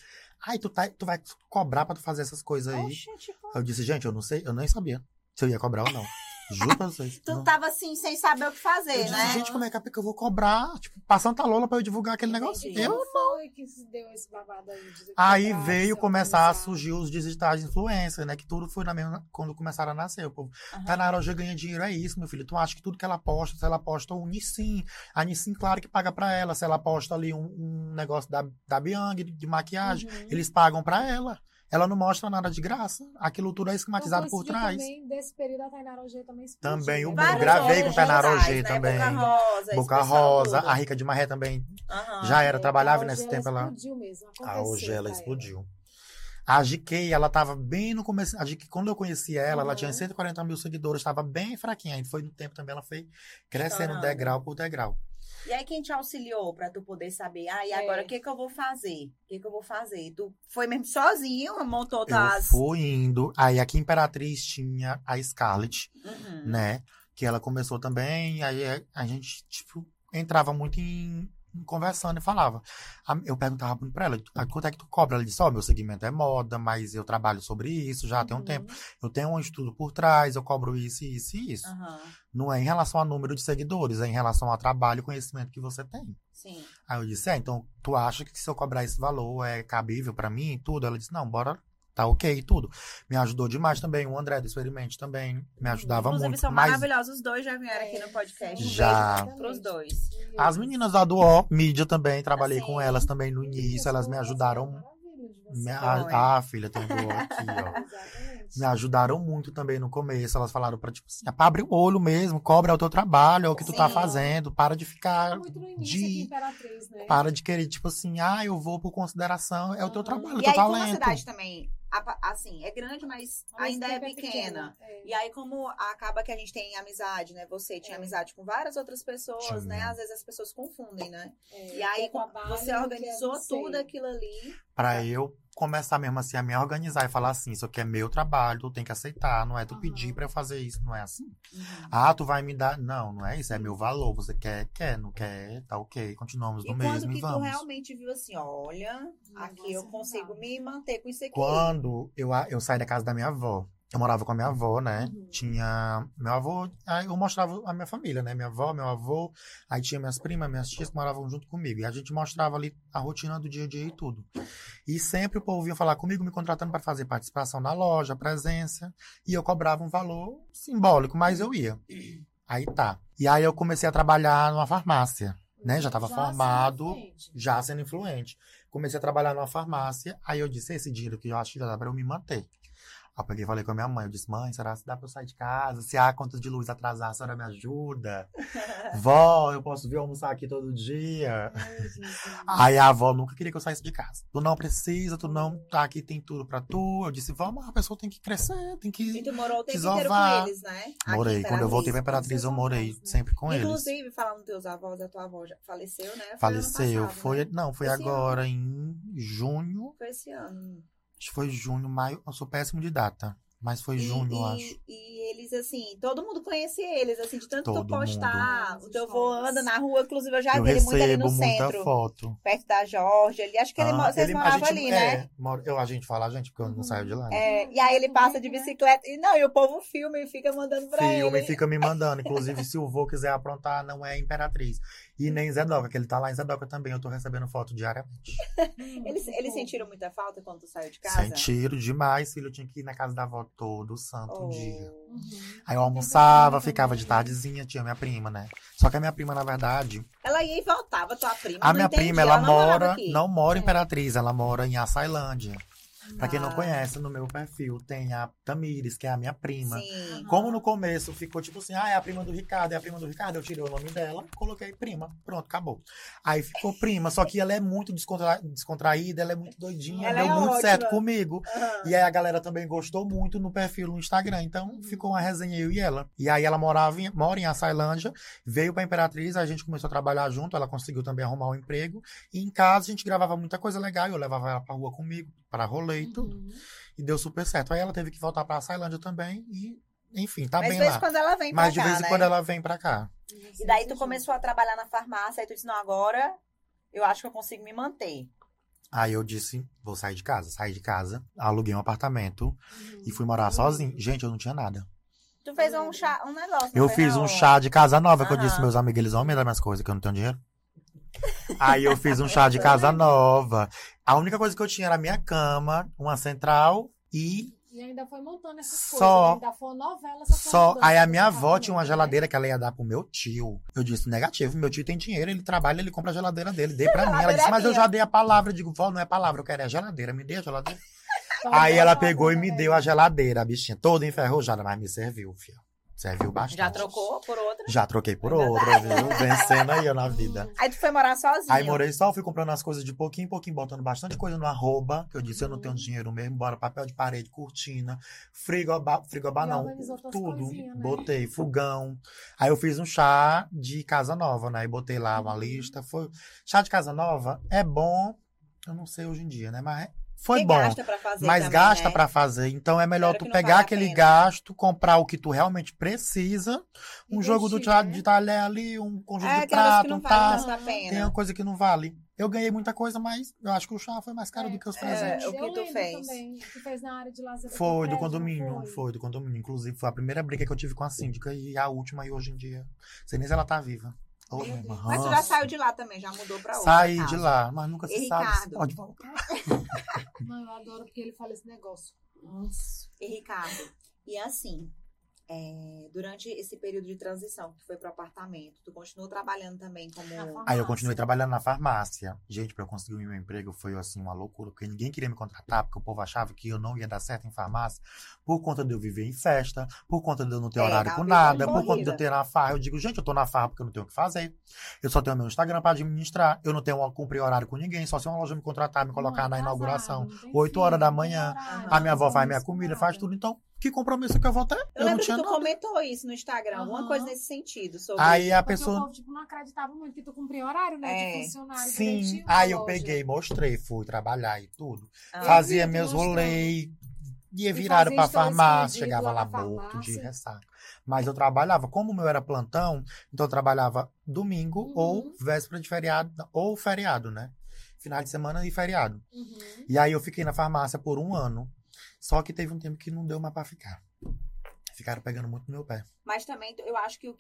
ai, tu, tá, tu vai cobrar pra tu fazer essas coisas aí. Oxe, tipo, Eu disse, gente, eu não sei, eu nem sabia se eu ia cobrar ou não. Juro pra vocês. tu Não. tava assim, sem saber o que Eu fazer, disse, né? gente, como é que é eu vou cobrar? Tipo, passando a lola pra eu divulgar aquele negócio? Entendi. Eu Quem foi que se deu esse babado aí? de Aí veio começar a surgir os digitais influencers, né? Que tudo foi na mesma. Quando começaram a nascer. O povo. Aham. Tainara hoje ganha dinheiro, é isso, meu filho. Tu acha que tudo que ela posta, se ela posta o Nissin, a Nissin, claro que paga pra ela. Se ela posta ali um, um negócio da, da Biang, de, de maquiagem, Uhum. eles pagam pra ela. Ela não mostra nada de graça. Aquilo tudo é esquematizado Então, por trás. Também, desse período, a Tainara OG também explodiu. Também, o né? Gravei com Tainara digitais, OG né? também. Boca Rosa, Boca Rosa, todo. a Rica de Marré também Aham. já era, É, trabalhava a nesse tempo ela ela. explodiu mesmo. A hoje ela explodiu. A GK, ela tava bem no começo. A GK, quando eu conheci ela, ela Uhum. tinha 140 mil seguidores, estava bem fraquinha. E foi no tempo também, ela foi crescendo Estourando. degrau por degrau. E aí, quem te auxiliou pra tu poder saber? Ah, e É. agora o que que eu vou fazer? O que que eu vou fazer? Tu foi mesmo sozinho, montou Eu tuas... fui indo. Aí aqui em Imperatriz tinha a Scarlett, Uhum. né? Que ela começou também. Aí a gente, tipo, entrava muito em conversando e falava. Eu perguntava pra ela, "Ah, quanto é que tu cobra? Ela disse, ó, meu segmento é moda, mas eu trabalho sobre isso já tem um Uhum. tempo. Eu tenho um estudo por trás, eu cobro isso, isso e isso. Aham, Não é em relação ao número de seguidores, é em relação ao trabalho e conhecimento que você tem. Sim. Aí eu disse, é, então tu acha que se eu cobrar esse valor é cabível pra mim e tudo? Ela disse, não, bora, tá ok e tudo. Me ajudou demais também, o André do Experimente também me ajudava Inclusive, muito. são Mas maravilhosos. Os dois já vieram aqui no podcast. Um Já. beijo pros dois. E as meninas da Duo Mídia também, trabalhei Assim. com elas também no início, elas me ajudaram. Me, a, ah, filha, tem Duo aqui, ó. Exatamente. Me ajudaram muito também no começo. Elas falaram pra, tipo assim, é pra abrir o olho mesmo, cobra o teu trabalho, é o que tu tá Sim. fazendo, para de ficar Muito no início de- aqui em Imperatriz, né? Para de querer, tipo assim, ah, eu vou por consideração, é o teu Uhum. trabalho, o E teu aí, como a talento. cidade também, a- assim, é grande, mas mesmo ainda é pequena. É. E aí, como acaba que a gente tem amizade, né? Você tinha É. amizade com várias outras pessoas, Tinha. né? Às vezes as pessoas confundem, né? É, E aí, trabalho você é organizou tudo aquilo ali. Pra eu começar mesmo assim a me organizar e falar assim, isso aqui é meu trabalho, tu tem que aceitar, não é tu Aham. pedir pra eu fazer isso, não é assim. Uhum. Ah, tu vai me dar, não, não é isso, é meu valor, você quer, quer, não quer, tá ok, continuamos E no quando mesmo que e tu vamos. realmente viu assim, olha, aqui eu consigo me manter com isso aqui. Quando eu, eu saí da casa da minha avó, eu morava com a minha avó, né? Uhum. Tinha meu avô, aí eu mostrava a minha família, né? Minha avó, meu avô, aí tinha minhas primas, minhas tias que moravam junto comigo. E a gente mostrava ali a rotina do dia a dia e tudo. E sempre o povo vinha falar comigo, me contratando para fazer participação na loja, presença. E eu cobrava um valor simbólico, mas eu ia. Aí tá. E aí eu comecei a trabalhar numa farmácia, né? Já estava sendo formado, influente. já sendo influente. Comecei a trabalhar numa farmácia, aí eu disse, esse dinheiro que eu acho que já dá pra eu me manter. Aí eu peguei e falei com a minha mãe, eu disse, mãe, será que dá pra eu sair de casa? Se a conta de luz atrasar, a senhora me ajuda? Vó, eu posso vir almoçar aqui todo dia? Ai. Aí a avó nunca queria que eu saísse de casa. Tu não precisa, tu não tá aqui, tem tudo pra tu. Eu disse, vó, mas a pessoa tem que crescer, tem E que... tu morou o tempo Desovar. inteiro com eles, né? Morei. Quando eu voltei pra Imperatriz. Eu morei avós, né? sempre com eles. Inclusive, falando dos teus avós, a tua avó já faleceu, né? Foi Faleceu. passado, Foi, né? não, foi Esse agora em junho. Foi esse ano. Acho que foi junho, maio. Eu sou péssimo de data. Mas foi E- junho, eu e, acho. E eles, assim, todo mundo conhece eles, assim, de tanto Todo tu postar, mundo. o teu vô anda na rua, inclusive eu já eu vi ele muito ali no muita centro, foto. perto da Jorge, ali, acho que ele, Ah, mo- vocês ele- a moravam gente- ali, né? é, mora- eu, a gente fala, a gente, porque eu não saio de lá. né? É, e aí ele passa de bicicleta, e não, e o povo filma e fica mandando pra Filme ele. fica me mandando. Inclusive, se o vô quiser aprontar, não é Imperatriz. E nem Zedoca, que ele tá lá em Zedoca também. Eu tô recebendo foto diariamente. Eles, eles sentiram muita falta quando tu saiu de casa? Sentiram demais, filho. Eu tinha que ir na casa da avó todo santo Oh. dia. Uhum. Aí eu almoçava, ficava de tardezinha, tinha minha prima, né? Só que a minha prima, na verdade, Ela ia e voltava, tua prima. a minha entendi, prima, ela, não morava mora, não mora em É. Imperatriz, ela mora em Açailândia. Pra quem não conhece, no meu perfil tem a Tamires, que é a minha prima. Sim. Como no começo ficou tipo assim, ah, é a prima do Ricardo, é a prima do Ricardo, eu tirei o nome dela, coloquei prima, pronto, acabou. Aí ficou prima, só que ela é muito descontra- descontraída, ela é muito doidinha, Ela deu é muito ótima. certo comigo. Aham. E aí a galera também gostou muito no perfil no Instagram, então ficou uma resenha eu e ela. E aí ela morava em, mora em Açailândia, veio pra Imperatriz, a gente começou a trabalhar junto, ela conseguiu também arrumar um emprego. E em casa a gente gravava muita coisa legal, eu levava ela pra rua comigo, e tudo. Uhum. E deu super certo. Aí ela teve que voltar pra Açailândia também e, enfim, tá Mas bem de vez lá. em quando ela vem pra Mas de cá, vez em né? quando ela vem pra cá. E daí tu começou a trabalhar na farmácia, aí tu disse, não, agora eu acho que eu consigo me manter. Aí eu disse, vou sair de casa. Saí de casa, aluguei um apartamento Uhum. e fui morar sozinho. Gente, eu não tinha nada. Tu fez um, chá, um negócio, Eu fiz não? um chá de casa nova, que eu disse meus amigos, eles vão me dar minhas coisas, que eu não tenho dinheiro. Aí eu fiz um chá de casa nova. A única coisa que eu tinha era a minha cama, uma central e E ainda foi montando essas Só- coisas. né? Ainda foi uma novela. essa só. Aí a do minha avó apartamento, tinha uma né? geladeira que ela ia dar pro meu tio. Eu disse, negativo, meu tio tem dinheiro, ele trabalha, ele compra a geladeira dele, dê pra mim. Ela disse, mas eu já dei a palavra. Eu digo, vó, não é palavra, eu quero é a geladeira, me dê a geladeira. Aí ela pegou e me também. deu a geladeira, a bichinha, toda enferrujada, mas me serviu, filho. Serviu bastante. Já trocou por outra? Já troquei por outra, viu? Vencendo aí eu na vida. Aí tu foi morar sozinho. Aí morei só, fui comprando as coisas de pouquinho em pouquinho, botando bastante coisa no arroba, que eu disse, eu não tenho dinheiro mesmo, bora papel de parede, cortina, frigobar, frigobar não, tudo. né? Botei fogão. Aí eu fiz um chá de casa nova, né? E botei lá uma Uhum. lista. Foi... Chá de casa nova é bom, eu não sei hoje em dia, né? Mas foi Porque bom. gasta pra fazer Mas também, gasta né? pra fazer. Então é melhor Claro tu pegar vale aquele gasto, comprar o que tu realmente precisa. Um Investir, jogo do tra- né? de talher ali, um conjunto É, de prato, um vale taço. Tem uma coisa que não vale. Eu ganhei muita coisa, mas eu acho que o chá foi mais caro do que os é, presentes. o que Eu tu fez? Também, tu fez na área de lazer Foi do condomínio, não foi? do condomínio. Inclusive, foi a primeira briga que eu tive com a síndica e a última e hoje em dia. Sei nem se ela tá viva. Ô. Mas tu já saiu de lá também, já mudou pra outra Saí casa. de lá, mas nunca se sabe se Ricardo? pode voltar. Não, eu adoro porque ele fala esse negócio. Nossa. E Ricardo, e assim, é, durante esse período de transição que tu foi pro apartamento, tu continuou trabalhando também como... Aí eu continuei trabalhando na farmácia. Gente, pra eu conseguir o meu emprego foi assim uma loucura, porque ninguém queria me contratar, porque o povo achava que eu não ia dar certo em farmácia, por conta de eu viver em festa, por conta de eu não ter É, horário dá com nada, por conta de eu ter na farra. Eu digo, gente, eu tô na farra porque eu não tenho o que fazer. Eu só tenho meu Instagram pra administrar. Eu não tenho cumprir horário com ninguém, só se uma loja me contratar, me colocar Não, na inauguração. não tem 8 filho, horas da manhã, A minha avó faz minha comida, faz tudo. Então, que compromisso que eu vou ter? Eu, Eu, não lembro que tu nada. comentou isso no Instagram, alguma coisa nesse sentido. Sobre... Aí a Porque pessoa. o povo, tipo, não acreditava muito que tu cumpria horário, né? É. De funcionário Sim, aí eu loja. peguei, mostrei, fui trabalhar e tudo. Ah, Fazia meus rolês, ia virado pra stories farmácia, chegava lá morto de ressaca. Mas eu trabalhava, como o meu era plantão, então eu trabalhava domingo Uhum. ou véspera de feriado, ou feriado, né? Final de semana e feriado. Uhum. E aí eu fiquei na farmácia por um ano. Só que teve um tempo que não deu mais pra ficar. Ficaram pegando muito no meu pé. Mas também eu acho que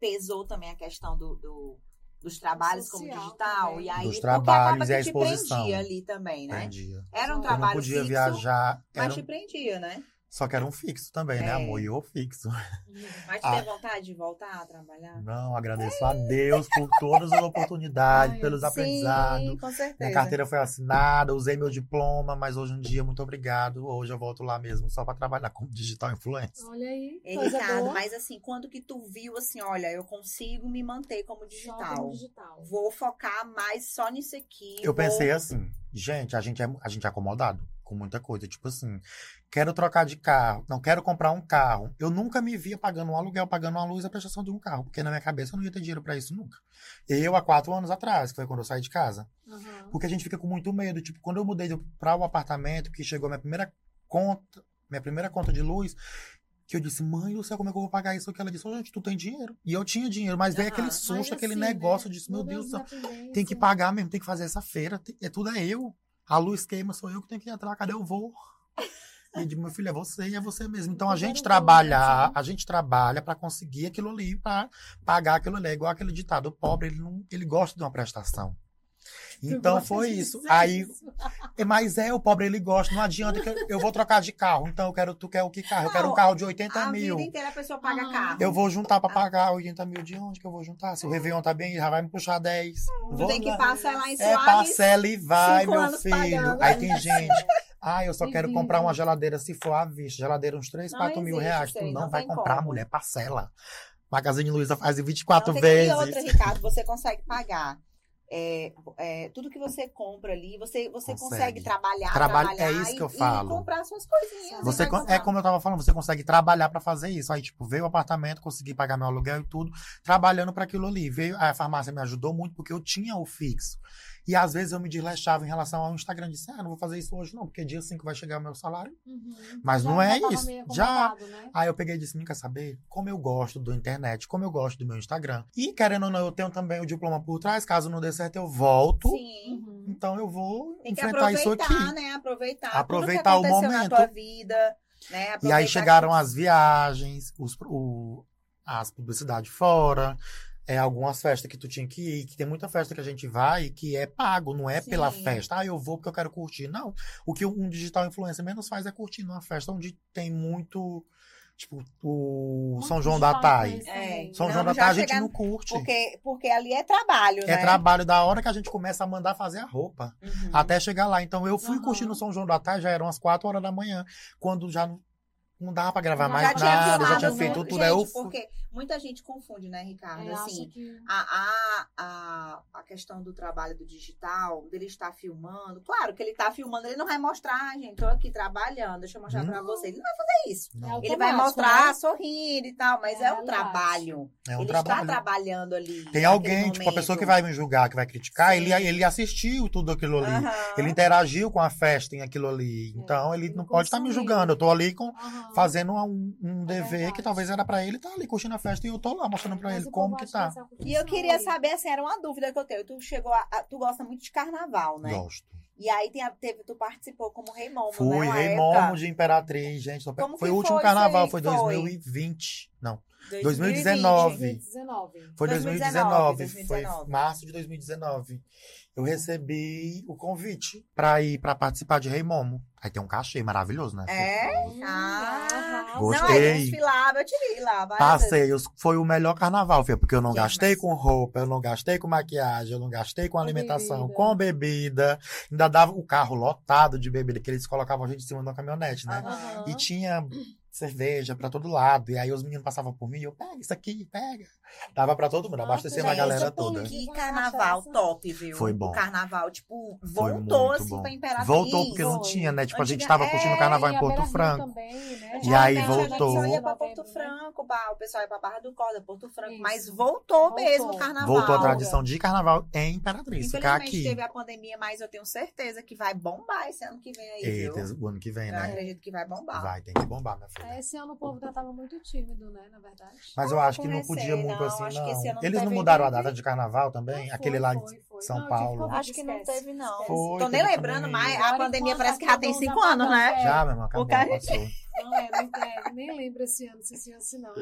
pesou também a questão do, do- dos trabalhos como Social digital. também. E aí, Dos trabalhos e a te exposição. prendia ali também, né? Prendia. Era um Eu Eu não trabalho podia fixo, viajar. mas Era te um- prendia, né? Só que era um fixo também, né, É. amor? E eu fixo. Mas tu Ah. tem vontade de voltar a trabalhar? Não, agradeço a Deus por todas as oportunidades, Ai, pelos Sim, aprendizados. com certeza. Minha carteira foi assinada, usei meu diploma, mas hoje em dia, muito obrigado. Hoje eu volto lá mesmo, só para trabalhar como digital influencer. Olha aí, Ei, Ricardo, boa. mas assim, quando que tu viu assim, olha, eu consigo me manter como digital. como digital. Vou focar mais só nisso aqui. Eu vou- pensei assim, gente, a gente, é, a gente é acomodado com muita coisa. Tipo assim, quero trocar de carro, não quero comprar um carro. Eu nunca me via pagando um aluguel, pagando uma luz e a prestação de um carro, porque na minha cabeça eu não ia ter dinheiro para isso nunca. Eu, há quatro anos atrás, que foi quando eu saí de casa. Aham. Porque a gente fica com muito medo. Tipo, quando eu mudei para o apartamento, que chegou a minha primeira conta, minha primeira conta de luz, que eu disse, mãe do céu, como é que eu vou pagar isso? Que ela disse, oh, gente, tu tem dinheiro. E eu tinha dinheiro, mas veio aquele susto, aquele assim, negócio, né? eu disse, meu Deus do céu, independência. tem que pagar mesmo, tem que fazer essa feira, tem- é tudo é eu. A luz queima, sou eu que tenho que entrar, cadê eu vou? E digo, meu filho, é você e é você mesmo. Então a gente trabalha, a gente trabalha para conseguir aquilo ali, para pagar aquilo ali. É igual aquele ditado, o pobre, ele, não, ele gosta de uma prestação. Então foi isso. Aí, isso. é, mas é, o pobre ele gosta, não adianta que eu, eu vou trocar de carro. Então eu quero, tu quer o que carro? Eu quero um carro de 80 a mil. vida inteira a pessoa paga Aham. carro. Eu vou juntar pra pagar 80 mil de onde que eu vou juntar? Se o Réveillon tá bem, já vai me puxar 10. Tu Vou tem que lá. parcelar em É, parcela e vai, meu filho. pagando. Aí tem gente. Ah, eu só quero comprar uma geladeira se for à vista. Geladeira uns 3, Não 4 mil existe reais. Tu não, não vai comprar, como. mulher, parcela. Magazine Luiza faz em 24 Não, tem- vezes. E outra, Ricardo, você consegue pagar. É, é, tudo que você compra ali, você, você consegue, Consegue. trabalhar, Trabalho- é trabalhar isso e, que eu e falo. comprar suas coisinhas. Você e con- vai é como eu tava falando, você consegue trabalhar pra fazer isso. Aí, tipo, veio o apartamento, consegui pagar meu aluguel e tudo, trabalhando pra aquilo ali. Veio, a farmácia me ajudou muito porque eu tinha o fixo. E às vezes eu me desleixava em relação ao Instagram. Disse, ah, não vou fazer isso hoje não, porque dia 5 vai chegar o meu salário. Uhum. Mas Já- não é isso. Já- né? Aí eu peguei e disse, "Não quer saber? Como eu gosto do internet, como eu gosto do meu Instagram. E querendo ou não, eu tenho também o diploma por trás. Caso não dê certo, eu volto. Sim. Uhum. Então eu vou Tem enfrentar isso aqui. aproveitar, né? Aproveitar. Aproveitar o tudo que aconteceu momento. na tua vida. Né? E aí chegaram que- as viagens, os, o- as publicidades fora, é, algumas festas que tu tinha que ir, que tem muita festa que a gente vai que é pago, não é Sim. pela festa. Ah, eu vou porque eu quero curtir. Não. O que um digital influencer menos faz é curtir numa festa onde tem muito. Tipo, o Muito São João da influencer É. São Não, João da Tai a gente não curte. Porque, porque ali é trabalho, É né? trabalho da hora que a gente começa a mandar fazer a roupa. Uhum. Até chegar lá. Então eu fui Aham. curtindo o São João da Tarde, já eram as 4 horas da manhã. Quando já não, não dava pra gravar Já mais já tinha nada, já tinha feito tudo. Gente, eu fui. porque muita gente confunde, né, Ricardo? É, assim, que- a, a, a, a questão do trabalho do digital, dele estar filmando. Claro que ele tá filmando, ele não vai mostrar, "Ah, gente, tô aqui trabalhando, deixa eu mostrar Hum. pra vocês. Ele não vai fazer isso. Não, Ele vai mostrar né? sorrindo e tal, mas É é, um trabalho. é um ele trabalho. está trabalhando ali. Tem alguém, tipo, a pessoa que vai me julgar, que vai criticar, Sim. ele, ele assistiu tudo aquilo ali. Ele interagiu com a festa em aquilo ali. É, Então ele ele não pode estar me consumiu. julgando. Eu tô ali com, fazendo um, um dever que talvez era pra ele estar ali curtindo a festa e eu tô lá mostrando pra Mas ele como que tá. E eu queria saber, assim, era uma dúvida que eu tenho. Tu chegou a, a- tu gosta muito de carnaval, né? Gosto. E aí tem a- teve, tu participou como Rei Momo, Fui né? Rei época. Momo de Imperatriz, gente. tô Como Foi que o último foi carnaval, foi aí? Foi. 2020. Não, 2020. 2019. 2019. Foi 2019, 2019, foi 2019. março de 2019. Eu recebi o convite pra ir pra participar de Rei Momo. Aí tem um cachê maravilhoso, né? É? Hum, Ah, arrasa. Gostei. Não, aí eu desfilava, eu te vi lá. vezes. Passei, eu- foi o melhor carnaval, filha, porque eu não Que gastei com roupa, eu não gastei com maquiagem, eu não gastei com alimentação, bebida. com bebida. Ainda dava o carro lotado de bebida, que eles colocavam a gente em cima de uma caminhonete, né? Aham. E tinha cerveja pra todo lado. E aí os meninos passavam por mim e eu, pega isso aqui, pega. Dava pra todo mundo, Nossa, abastecendo a Gente, galera tipo, toda. Que carnaval top, viu? Foi bom. O carnaval, tipo, voltou assim bom. pra Imperatriz. Voltou porque não tinha, né? Tipo, a gente Antiga- tava curtindo o é, carnaval E em a Porto Franco. também, né? E aí A voltou. gente só ia pra Porto né? Franco, o pessoal ia pra Barra do Corda, Porto Franco, Isso. mas voltou, Voltou. mesmo o carnaval. Voltou a tradição de carnaval em Imperatriz. Ficar aqui. teve a pandemia, mas eu tenho certeza que vai bombar esse ano que vem aí, viu? Eita, o ano que vem, Eu né? acredito que vai bombar. Vai, tem que bombar, minha filha. É, Esse ano o povo já tava muito tímido, né? Na verdade. Mas eu acho que não podia muito não, assim, acho que esse ano não. não Eles não mudaram a data de carnaval também? Não, Aquele foi, lá foi, de foi. São Paulo. Acho que não teve, não. Foi, Tô nem lembrando mais. Agora, A pandemia parece que tá já tem cinco mundo anos, né? Já, meu irmão, acabou, passou. Não, é, não, é, nem lembro esse ano se tinha assim, não.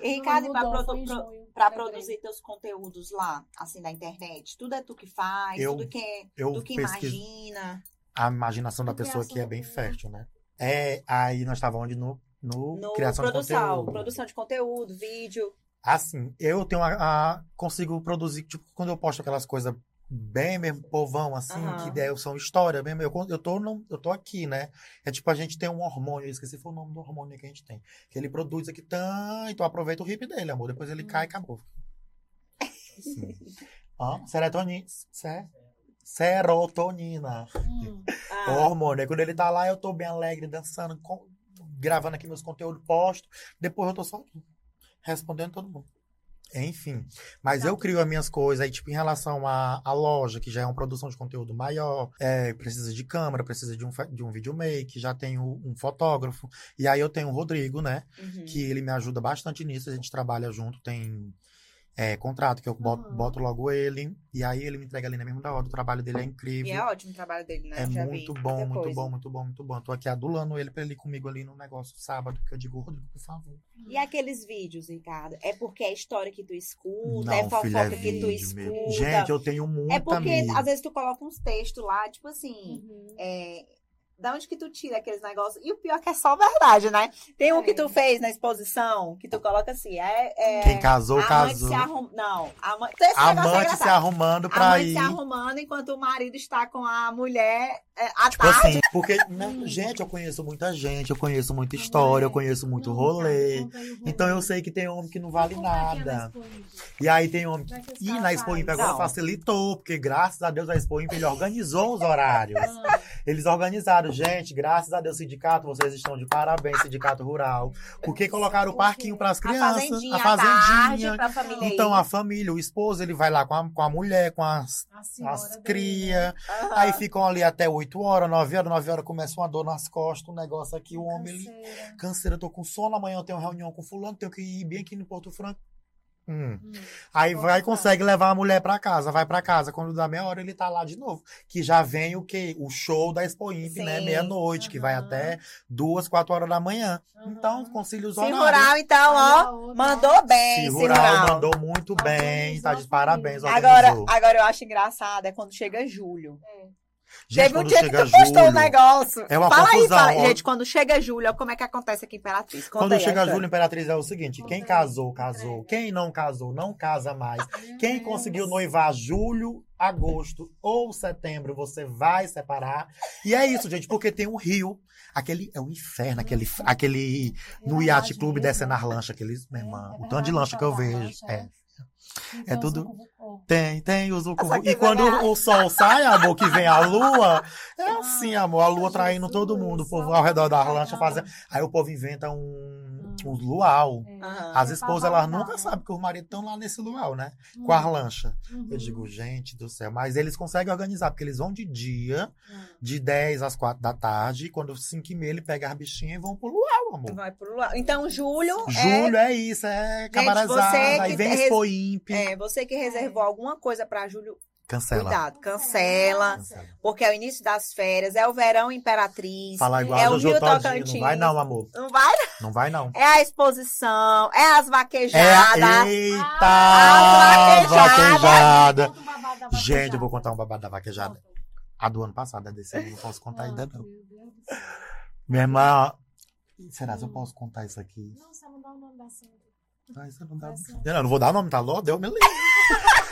E, Ricardo, lembrei. produzir teus conteúdos lá, assim, na internet, tudo é tu que faz, Eu- tudo que é Eu tu que pesquiso imagina. a imaginação da pessoa que é bem conteúdo. fértil, né? É, aí nós estávamos onde no, no, No criação produção, de conteúdo. produção de conteúdo, vídeo. Assim, eu tenho a, a- consigo produzir, tipo, quando eu posto aquelas coisas bem mesmo povão, assim, Aham. que daí são história mesmo. Eu, eu, tô no, eu tô aqui, né? É tipo, a gente tem um hormônio, eu esqueci foi o nome do hormônio que a gente tem. Que ele produz aqui tanto, então aproveita o hip dele, amor. Depois ele cai e acabou. Serotonina. Se, serotonina. Hum. O Ah, hormônio. Aí quando ele tá lá, eu tô bem alegre, dançando, com- gravando aqui meus conteúdos, posto. Depois eu tô só aqui, respondendo todo mundo. Enfim. Mas eu crio as minhas coisas aí, tipo, em relação à, à loja, que já é uma produção de conteúdo maior, é, precisa de câmera, precisa de um, de um videomake, já tenho um fotógrafo. E aí eu tenho o Rodrigo, né? Uhum. Que ele me ajuda bastante nisso, a gente trabalha junto, tem é, contrato que eu boto, Uhum. boto logo ele. E aí ele me entrega ali na mesma hora. O trabalho dele é E incrível. é ótimo o trabalho dele, né? É Já muito vi bom, muito coisa. bom, muito bom, muito bom. Tô aqui adulando ele pra ele ir comigo ali no negócio sábado, que eu digo, Rodrigo, por favor. E aqueles vídeos, Ricardo? É porque é história que tu escuta, Não, é fofoca filho, é que tu escuta. mesmo. Gente, eu tenho muita é porque amiga. às vezes tu coloca uns textos lá, tipo assim, Uhum. é, da onde que tu tira aqueles negócios? E o pior é que é só verdade, né? Tem um que tu É. fez na exposição, que tu coloca assim, é... é Quem casou, amante casou. se arrum... Não, a ama- Então, esse A negócio é amante se arrumando pra amante ir. se arrumando enquanto o marido está com a mulher é, à Tipo tarde. assim, porque, né, gente, eu conheço muita gente, eu conheço muita história, eu conheço muito Não, rolê. tá, conta aí o rolê. Então eu sei que tem homem que não vale é é nada. E aí tem homem é que E na Expo Imp agora Não. facilitou, porque graças a Deus a Expo Imp ele organizou os horários. Ah, Eles organizaram, gente, graças a Deus, sindicato, vocês estão de parabéns, sindicato rural. Porque colocaram o parquinho para as A crianças, fazendinha, a à tarde, fazendinha. família Então a família, o esposo, ele vai lá com a, com a mulher, com as, a as crias. Aham. Aí ficam ali até 8 horas, 9 horas, 9 horas começa uma dor nas costas, um negócio aqui, o homem ele. Canseira. Tô com sono, amanhã eu tenho reunião com fulano, tenho que ir bem aqui no Porto Franco. Hum. Hum. Aí vai e consegue levar a mulher pra casa, vai pra casa. Quando dá meia hora, ele tá lá de novo. Que já vem o quê? O show da Expo Imp, né? Sim. Meia-noite, que vai até duas, quatro horas da manhã. Aham. Então, concilia os Se horários. rural, então, ó, mandou bem, Se rural, rural. mandou muito bem, tá de parabéns. Agora, agora eu acho engraçado é quando chega julho. É. Gente, Teve um quando dia que tu postou o julho, negócio. é uma fala confusão, aí, fala. Gente, quando chega julho, como é que acontece aqui em Imperatriz? Conta Quando aí chega julho, Imperatriz é o seguinte: quem casou, casou. entrega. Quem não casou, não casa mais. Quem conseguiu noivar julho, agosto ou setembro, você vai separar. E é isso, gente, porque tem um rio. Aquele é um inferno, aquele, aquele no É Yacht verdade Clube descendo nas lanchas, aqueles, É, irmão, é o tanto de lancha que eu vejo. É. Então, tudo- Tem, tem ucu- que E quando o sol sai, amor, que vem a lua, é Ah, assim, amor, a lua traindo todo mundo, o povo ao redor da lancha fazendo. Aí o povo inventa um, Hum. um luau. É. As É esposas, elas nunca sabem que os maridos estão lá nesse luau, né? Hum. Com as lanchas. Uhum. Eu digo, gente do céu. Mas eles conseguem organizar, porque eles vão de dia, Hum. de 10 às 4 da tarde. E quando 5 e meia, ele pega as bichinhas e vão pro luau, amor. Vai pro lado. Então, julho, Julho é isso, é camarazada. você Aí que vem res- Expo Imp. é, é você que reservou alguma coisa pra julho, Cancela. cuidado, cancela. Cancela. Porque é o início das férias, é o verão Imperatriz. Falar igual É a o Rio. Tocantins. Não vai não, amor. Não vai? Não vai não. É a exposição, é as É vaquejadas. a... Eita! Ah, vaquejada. vaquejada. Gente, eu vou contar um babado da vaquejada. A do ano passado, a desse ano não posso contar Ah, ainda não. Minha irmã... Será que eu posso contar isso aqui? Não, você não dá o nome da Sandra. Ah, isso não dá. Eu não vou dar nome, tá louco? Deu meu livro.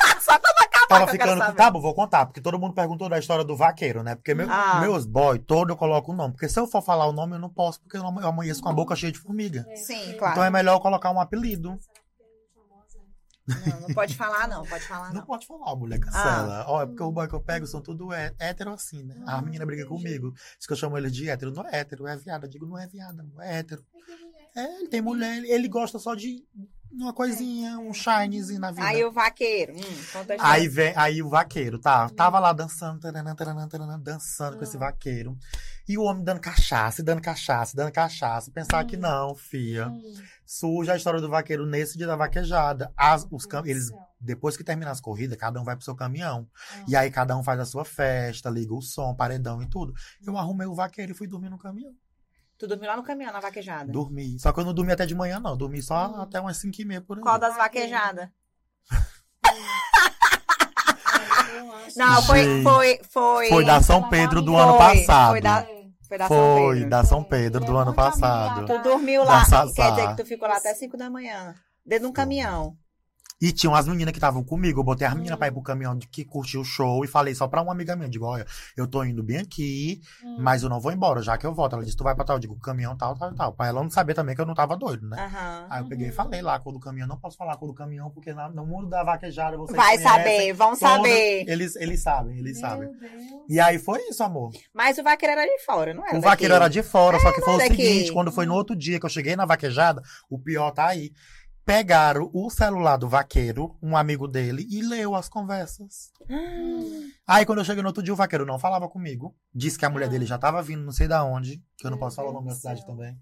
Tava ficando. saber. Tá bom, vou contar, porque todo mundo perguntou da história do vaqueiro, né? Porque meu- Ah. meus boy, todo eu coloco o nome. Porque se eu for falar o nome, eu não posso, porque eu não- amanheço com a boca cheia de formiga. É, Sim, porque- claro. Então é melhor eu colocar um apelido. Será que tem famosa? Não, não pode falar, não. Pode falar, Não não. pode falar, mulher, cancela. Ó, é porque o boy que eu pego são tudo hé- hétero assim, né? A menina briga comigo. Diz que eu chamo ele de hétero. Não é hétero, é viado. Eu digo, não é viado, amor, é hétero. É, ele tem mulher, ele, ele gosta só de uma coisinha, um shinezinho na vida. Aí o vaqueiro. Hum. Aí vem, aí o vaqueiro, tá? Tava lá dançando, taranã, taranã, taranã, dançando com esse vaqueiro. E o homem dando cachaça, dando cachaça, dando cachaça. Pensar que não, fia. Hum, Surge a história do vaqueiro nesse dia da vaquejada. As, os, cam- eles, depois que termina as corridas, cada um vai pro seu caminhão. Ah. E aí cada um faz a sua festa, liga o som, paredão e tudo. Eu arrumei o vaqueiro e fui dormir no caminhão. Tu dormiu lá no caminhão, na vaquejada. Dormi. Só que eu não dormi até de manhã, não. Dormi só Hum. até umas 5 e meia por aí. Qual das vaquejadas? Não, foi, foi, foi. Foi da São Pedro do ano Foi, passado. foi da-. Foi da São Foi, Pedro. da São Pedro do ano passado. Tu dormiu lá. Quer dizer que tu ficou lá até 5 da manhã. Dentro de um caminhão. E tinha umas meninas que estavam comigo. Eu botei as meninas pra ir pro caminhão de que curtiu o show e falei só pra uma amiga minha. Digo, olha, eu tô indo bem aqui, Hum. mas eu não vou embora, já que eu volto. Ela disse, tu vai pra tal? Eu digo, caminhão tal, tal, tal. Pra ela não saber também que eu não tava doido, né? Aham. Aí eu peguei e Uhum. falei lá cor do caminhão. Não posso falar cor do caminhão, porque na- no mundo da vaquejada vocês Vai conhecem saber, vão todas- saber. Eles, eles sabem, eles Meu sabem. Deus. E aí foi isso, amor. Mas o vaqueiro era de fora, não era? O vaqueiro daqui? era de fora, só que foi o daqui. seguinte, quando foi no outro dia que eu cheguei na vaquejada, o pior tá aí. Pegaram o celular do vaqueiro, um amigo dele, e leu as conversas. Aí quando eu cheguei no outro dia, o vaqueiro não falava comigo. Disse que a mulher dele já tava vindo, não sei da onde, que eu não Meu posso falar o Deus nome da cidade também.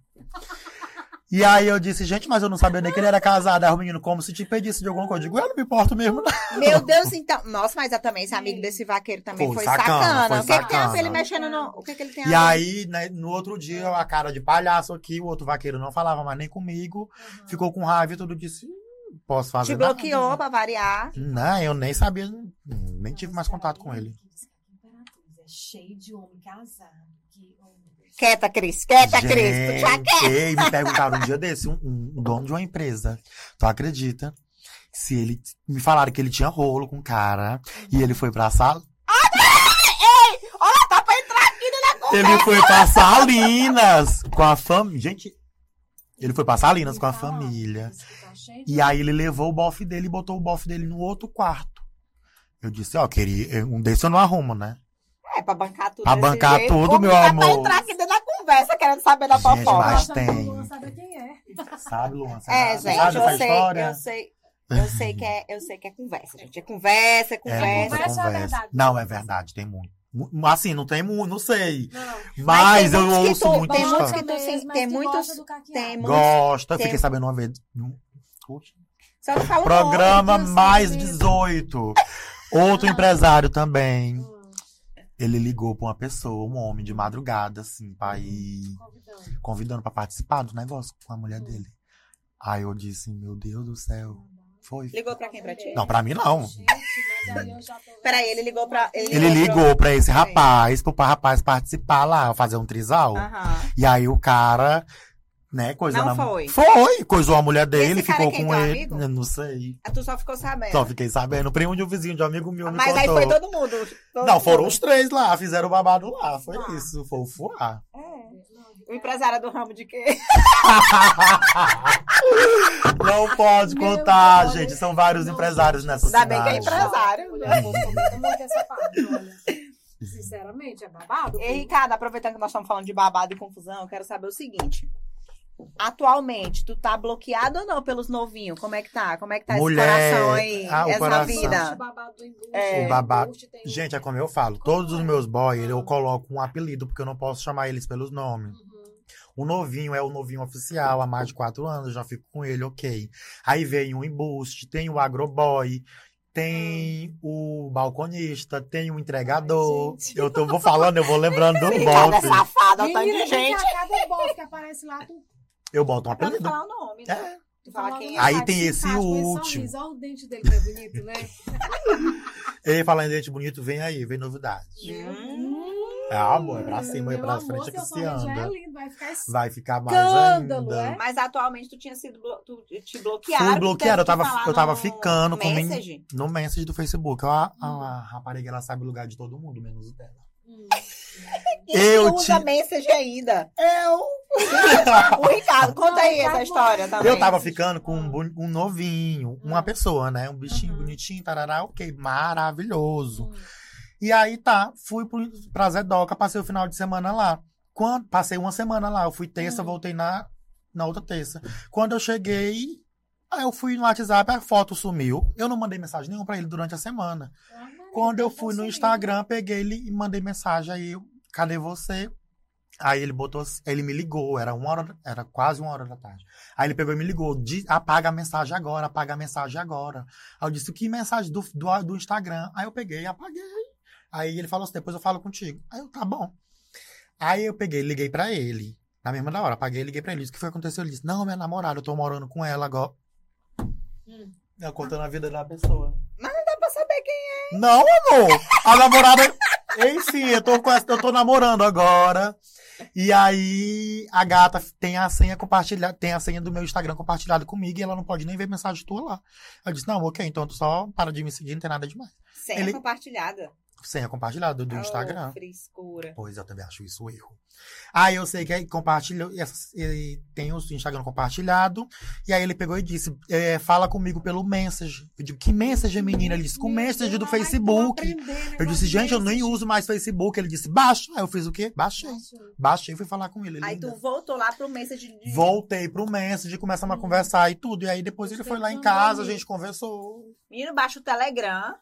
E aí eu disse, gente, mas eu não sabia nem que ele era casado. Aí o menino, como se te pedisse de alguma coisa. Eu digo, eu não me importo mesmo, não. Meu Deus, então. Nossa, mas eu também, esse amigo desse vaqueiro também Foi foi, sacana, sacana. foi o que, que tem a ver sacana. ele mexendo no. O que, que ele tem a E ver? aí, né, no outro dia, a cara de palhaço aqui, o outro vaqueiro não falava mais nem comigo. Ficou com raiva e tudo disse, "Hum, posso fazer Te nada. bloqueou pra variar. Não, eu nem sabia, nem tive mais contato com ele. É cheio de homem casado. Que, oh, meu Deus. Quieta, Cris. Quieta, Cris. Tu já quer. Gente, ei, me perguntaram um dia desse, um, um dono de uma empresa, tu acredita? Se ele, me falaram que ele tinha rolo com o cara, e ele foi pra sala, Olha, tá pra entrar aqui na ele foi pra Salinas com a família, gente, ele foi pra Salinas com a família. tá E aí ele levou o bofe dele e botou o bofe dele no outro quarto. Eu disse, ó, queria, um desse eu não arrumo, né? É, pra bancar tudo. Pra bancar jeito. tudo, meu tá Pra amor. entrar aqui dentro da conversa, querendo saber da Gente, fofoca. mas tem. Luan sabe quem é. Sabe, Luan? É, Sabe gente, essa eu sei, história? eu sei. Eu sei que é, eu sei que é conversa, gente. É conversa, é É conversa. muita Conversa ou é conversa. verdade? Não, é verdade, tem muito. Mu- Assim, não tem muito, não sei. Não. Mas, tem eu ouço tu- muita tem muitos que tu sim- Mas tem muitos- gosta tem muitos- tem- fiquei sabendo uma vez. Só fala Programa eu sei mais mesmo. 18. Outro empresário também. Ele ligou pra uma pessoa, um homem, de madrugada, assim, pra ir convidando. convidando pra participar do negócio com a mulher dele. Aí eu disse, meu Deus do céu. Foi. Ligou pra quem? Pra ti? Não, pra mim não. Gente, mas aí eu já tô... Peraí, ele ligou pra. Ele, Ele ligou pra esse rapaz, pro rapaz participar lá, fazer um trisal. E aí o cara, né, coisando Não a- foi? Foi, coisou a mulher dele, Esse cara ficou é quem, com teu ele. amigo? Eu não sei. Ah, Tu só ficou sabendo. Só fiquei sabendo. O primo de um vizinho, de um amigo meu, me Mas aí contou. foi todo mundo. todo Não, foram mundo. os três lá, fizeram o babado lá. Foi Ah. isso, foi o fuá. É. O empresário do ramo de quê? Não pode Meu contar, Deus. gente. São vários Não, empresários nessa Ainda bem que é cidade. empresário. Comenta muito essa parte, olha. Sinceramente, é babado. Ei, Ricardo, aproveitando que nós estamos falando de babado e confusão, eu quero saber o seguinte. Atualmente, tu tá bloqueado ou não pelos novinhos? Como é que tá? Como é que tá Mulher, esse coração aí? ah, o essa coração. vida? O babado do embuste, É. O babado. embuste tem Gente, é como eu falo. Todos os meus boys, eu coloco um apelido, porque eu não posso chamar eles pelos nomes. Uhum. O novinho é o novinho oficial, há mais de quatro anos, eu já fico com ele, ok. Aí vem o embuste, tem o agroboy, tem o balconista, tem o entregador. Ai, eu tô, vou falando, eu vou lembrando do é bofe. o tanto Menina, de gente. cada bofe que aparece lá, tu Eu boto um apelido. falar o nome, né? É. Tu fala quem é. Aí tem esse último. sorriso, Olha o dente dele, que é bonito, né? Ei, falando em dente bonito, vem aí, vem novidade. Hum. É amor, é pra cima, é pra amor, frente é que se já anda. é lindo, vai ficar Vai ficar mais Escândalo, ainda. é? Mas atualmente tu tinha sido blo... tu te bloquearam. Fui tu bloqueado, eu tava, eu ficando com Message? no message do Facebook. A, a rapariga, ela sabe o lugar de todo mundo, menos o dela. Hum. Eu tu usa te- message ainda. Eu. O Ricardo, conta aí Não, essa tá história também. Eu tava ficando com um, um novinho, uma pessoa, né? Um bichinho Uhum. bonitinho, tarará, ok, maravilhoso. Hum. E aí tá, fui pro, pra Zedoca, passei o final de semana lá. Quando, passei uma semana lá, eu fui terça, Hum. voltei na, na outra terça. Quando eu cheguei, aí eu fui no WhatsApp, a foto sumiu. Eu não mandei mensagem nenhuma pra ele durante a semana. Maria, Quando eu fui no. Instagram, peguei ele e mandei mensagem aí, cadê você? Aí ele botou, ele me ligou, era uma hora, era quase uma hora da tarde. Aí ele pegou e me ligou, "Di- apaga a mensagem agora, apaga a mensagem agora. Aí eu disse, que mensagem do, do, do Instagram? Aí eu peguei e apaguei. Aí ele falou assim, depois eu falo contigo. Aí eu, tá bom. Aí eu peguei, liguei pra ele, na mesma da hora, apaguei e liguei pra ele. Disse, o que foi que aconteceu? Ele disse, não, minha namorada, eu tô morando com ela agora. Hum. Eu contando a vida da pessoa. Dá pra saber quem Não, amor. A namorada. Enfim, eu tô, com essa- eu tô namorando agora. E aí, a gata tem a senha compartilhada, tem a senha do meu Instagram compartilhada comigo e ela não pode nem ver mensagem tua lá. Eu disse, não, ok, então tu só para de me seguir, não tem nada demais. Senha Ele- compartilhada. Senha compartilhada do Oh, Instagram. frescura. Pois eu também acho isso um erro. Aí eu sei que aí compartilhou, ele tem o Instagram compartilhado, e aí ele pegou e disse: é, fala comigo pelo message. Eu digo, que message, menina? Ele disse, com message do Facebook. Eu disse, gente, eu nem uso mais Facebook. Ele disse, baixa. Aí eu fiz o quê? Baixei. Baixei e fui falar com ele. Aí tu voltou lá pro message de. Voltei pro message, começamos a conversar e tudo. E aí depois ele foi lá em casa, a gente conversou. Menino, baixa o Telegram.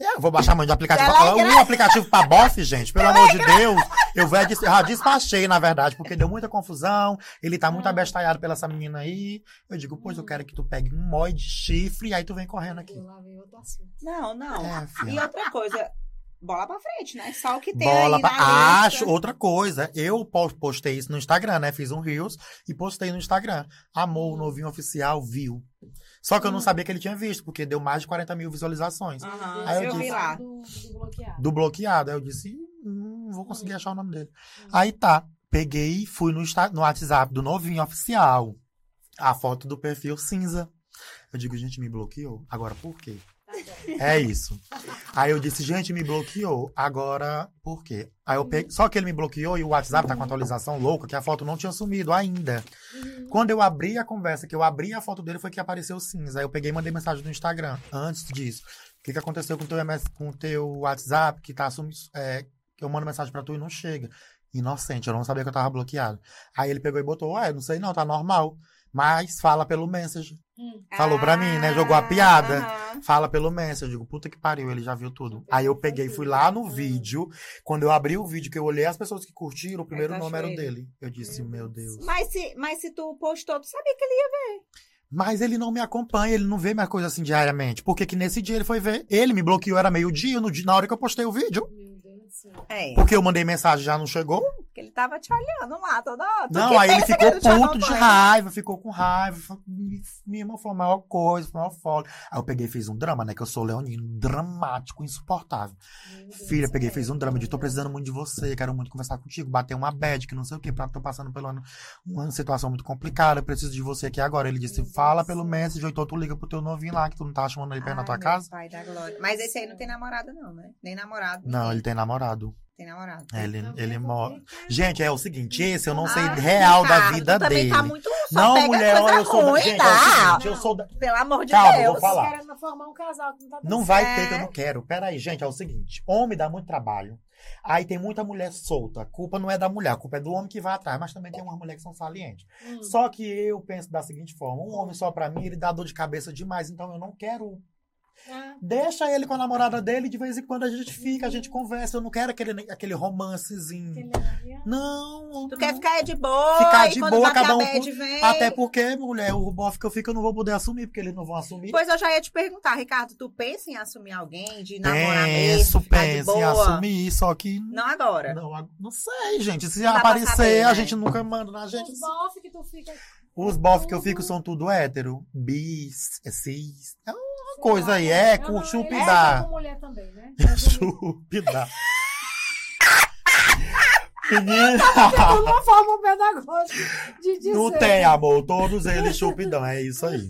É, eu vou baixar muito de aplicativo. Telegram. Um aplicativo pra bofe, gente, pelo amor de Deus. Eu já des- já despachei, na verdade, porque deu muita confusão. Ele tá muito Ah. abestalhado pela essa menina aí. Eu digo, pois eu quero que tu pegue um mói de chifre e aí tu vem correndo aqui. Não, não. É, E outra coisa, bola pra frente, né? Só o que tem Bola aí pra... na Acho lista. outra coisa. Eu po- postei isso no Instagram, né? Fiz um Reels e postei no Instagram. Amor, o novinho oficial viu. Só que eu não sabia que ele tinha visto, porque deu mais de 40 mil visualizações. Aham, Aí eu eu vi disse- lá. Do, do bloqueado. do bloqueado. Aí eu disse, "Hum, não vou conseguir achar o nome dele. Aí tá, peguei e fui no, no WhatsApp do novinho oficial. A foto do perfil cinza. Eu digo, gente, me bloqueou. Agora por quê? É isso. Aí eu disse, gente, me bloqueou. Agora por quê? Aí eu peguei. Só que ele me bloqueou e o WhatsApp tá com atualização louca, que a foto não tinha sumido ainda. Quando eu abri a conversa, que eu abri a foto dele, foi que apareceu cinza. Aí eu peguei e mandei mensagem no Instagram. Antes disso, o que, que aconteceu com o teu, MS com o teu WhatsApp, que tá é, que eu mando mensagem pra tu e não chega. Inocente, eu não sabia que eu tava bloqueado. Aí ele pegou e botou, ué, não sei não, tá normal. Mas fala pelo message. Hum. Falou pra mim, né? Jogou a piada. aham. Fala pelo message. Eu digo, puta que pariu, ele já viu tudo. Aí eu peguei e fui lá no vídeo. Quando eu abri o vídeo, que eu olhei as pessoas que curtiram, o primeiro tu nome era o ele? dele. Eu disse, meu Deus. Mas se, mas se tu postou, tu sabia que ele ia. Mas ele não me acompanha, ele não vê minha coisa assim diariamente. Porque que nesse dia ele foi ver. Ele me bloqueou, era meio-dia, na hora que eu postei o vídeo. Céu. É. Porque eu mandei mensagem já não chegou. Porque ele tava te olhando lá toda hora. Não, aí ele ficou puto de raiva, ficou com raiva. Falou, "Me- Minha irmã foi a maior coisa, foi a maior folga. Aí eu peguei e fiz um drama, né? Que eu sou leonino, dramático, insuportável. Deus Filha, peguei e céu. fiz um drama de tô precisando muito de você, quero muito conversar contigo, bater uma bad, que não sei o que, tô passando por uma, uma situação muito complicada, eu preciso de você aqui agora. Ele disse, fala pelo message, ou então tu liga pro teu novinho lá, que tu não tá chamando ele pra ir na tua casa. Pai da glória. Mas esse aí não tem namorada, não, né? Nem namorado. Não, ninguém ele tem namorado. Tem namorado. É, Ele, Também ele é mora. Gente, é o seguinte, esse eu não sei Ah, real da vida tu também dele. tá muito só Não, pega mulher, coisa eu sou da. ruim, Gente, é tá? seguinte, eu sou da. Pelo amor de Calma, eu Deus. vou falar. querendo formar um casal que não tá Não vai É. ter que eu não quero. Peraí, gente, é o seguinte: homem dá muito trabalho. Aí tem muita mulher solta. A culpa não é da mulher, a culpa é do homem que vai atrás. Mas também tem umas mulheres que são salientes. Hum. Só que eu penso da seguinte forma: um homem só pra mim, ele dá dor de cabeça demais. Então eu não quero. Ah, Deixa ele com a namorada dele, de vez em quando a gente fica, a gente conversa. Eu não quero aquele, aquele romancezinho. Não. Tu quer ficar de boa Ficar de boa, cada a um bad, com- vem. Até porque, mulher, o bofe que eu fico eu não vou poder assumir, porque eles não vão assumir. Pois eu já ia te perguntar, Ricardo, tu pensa em assumir alguém, de namorar Penso, mesmo, de penso em boa? assumir, só que. Não agora. Não, não sei, gente. Se Não aparecer, saber, a né? gente nunca manda na gente. Os bofe que tu fica. Os bofs que eu fico são tudo hétero. Bis, é cis. É sei coisa aí, é, com não- chup ele dá. fica com mulher também, né? Menina, uma forma pedagógica de dizer. não tem, amor. Todos eles chupidão, é isso aí.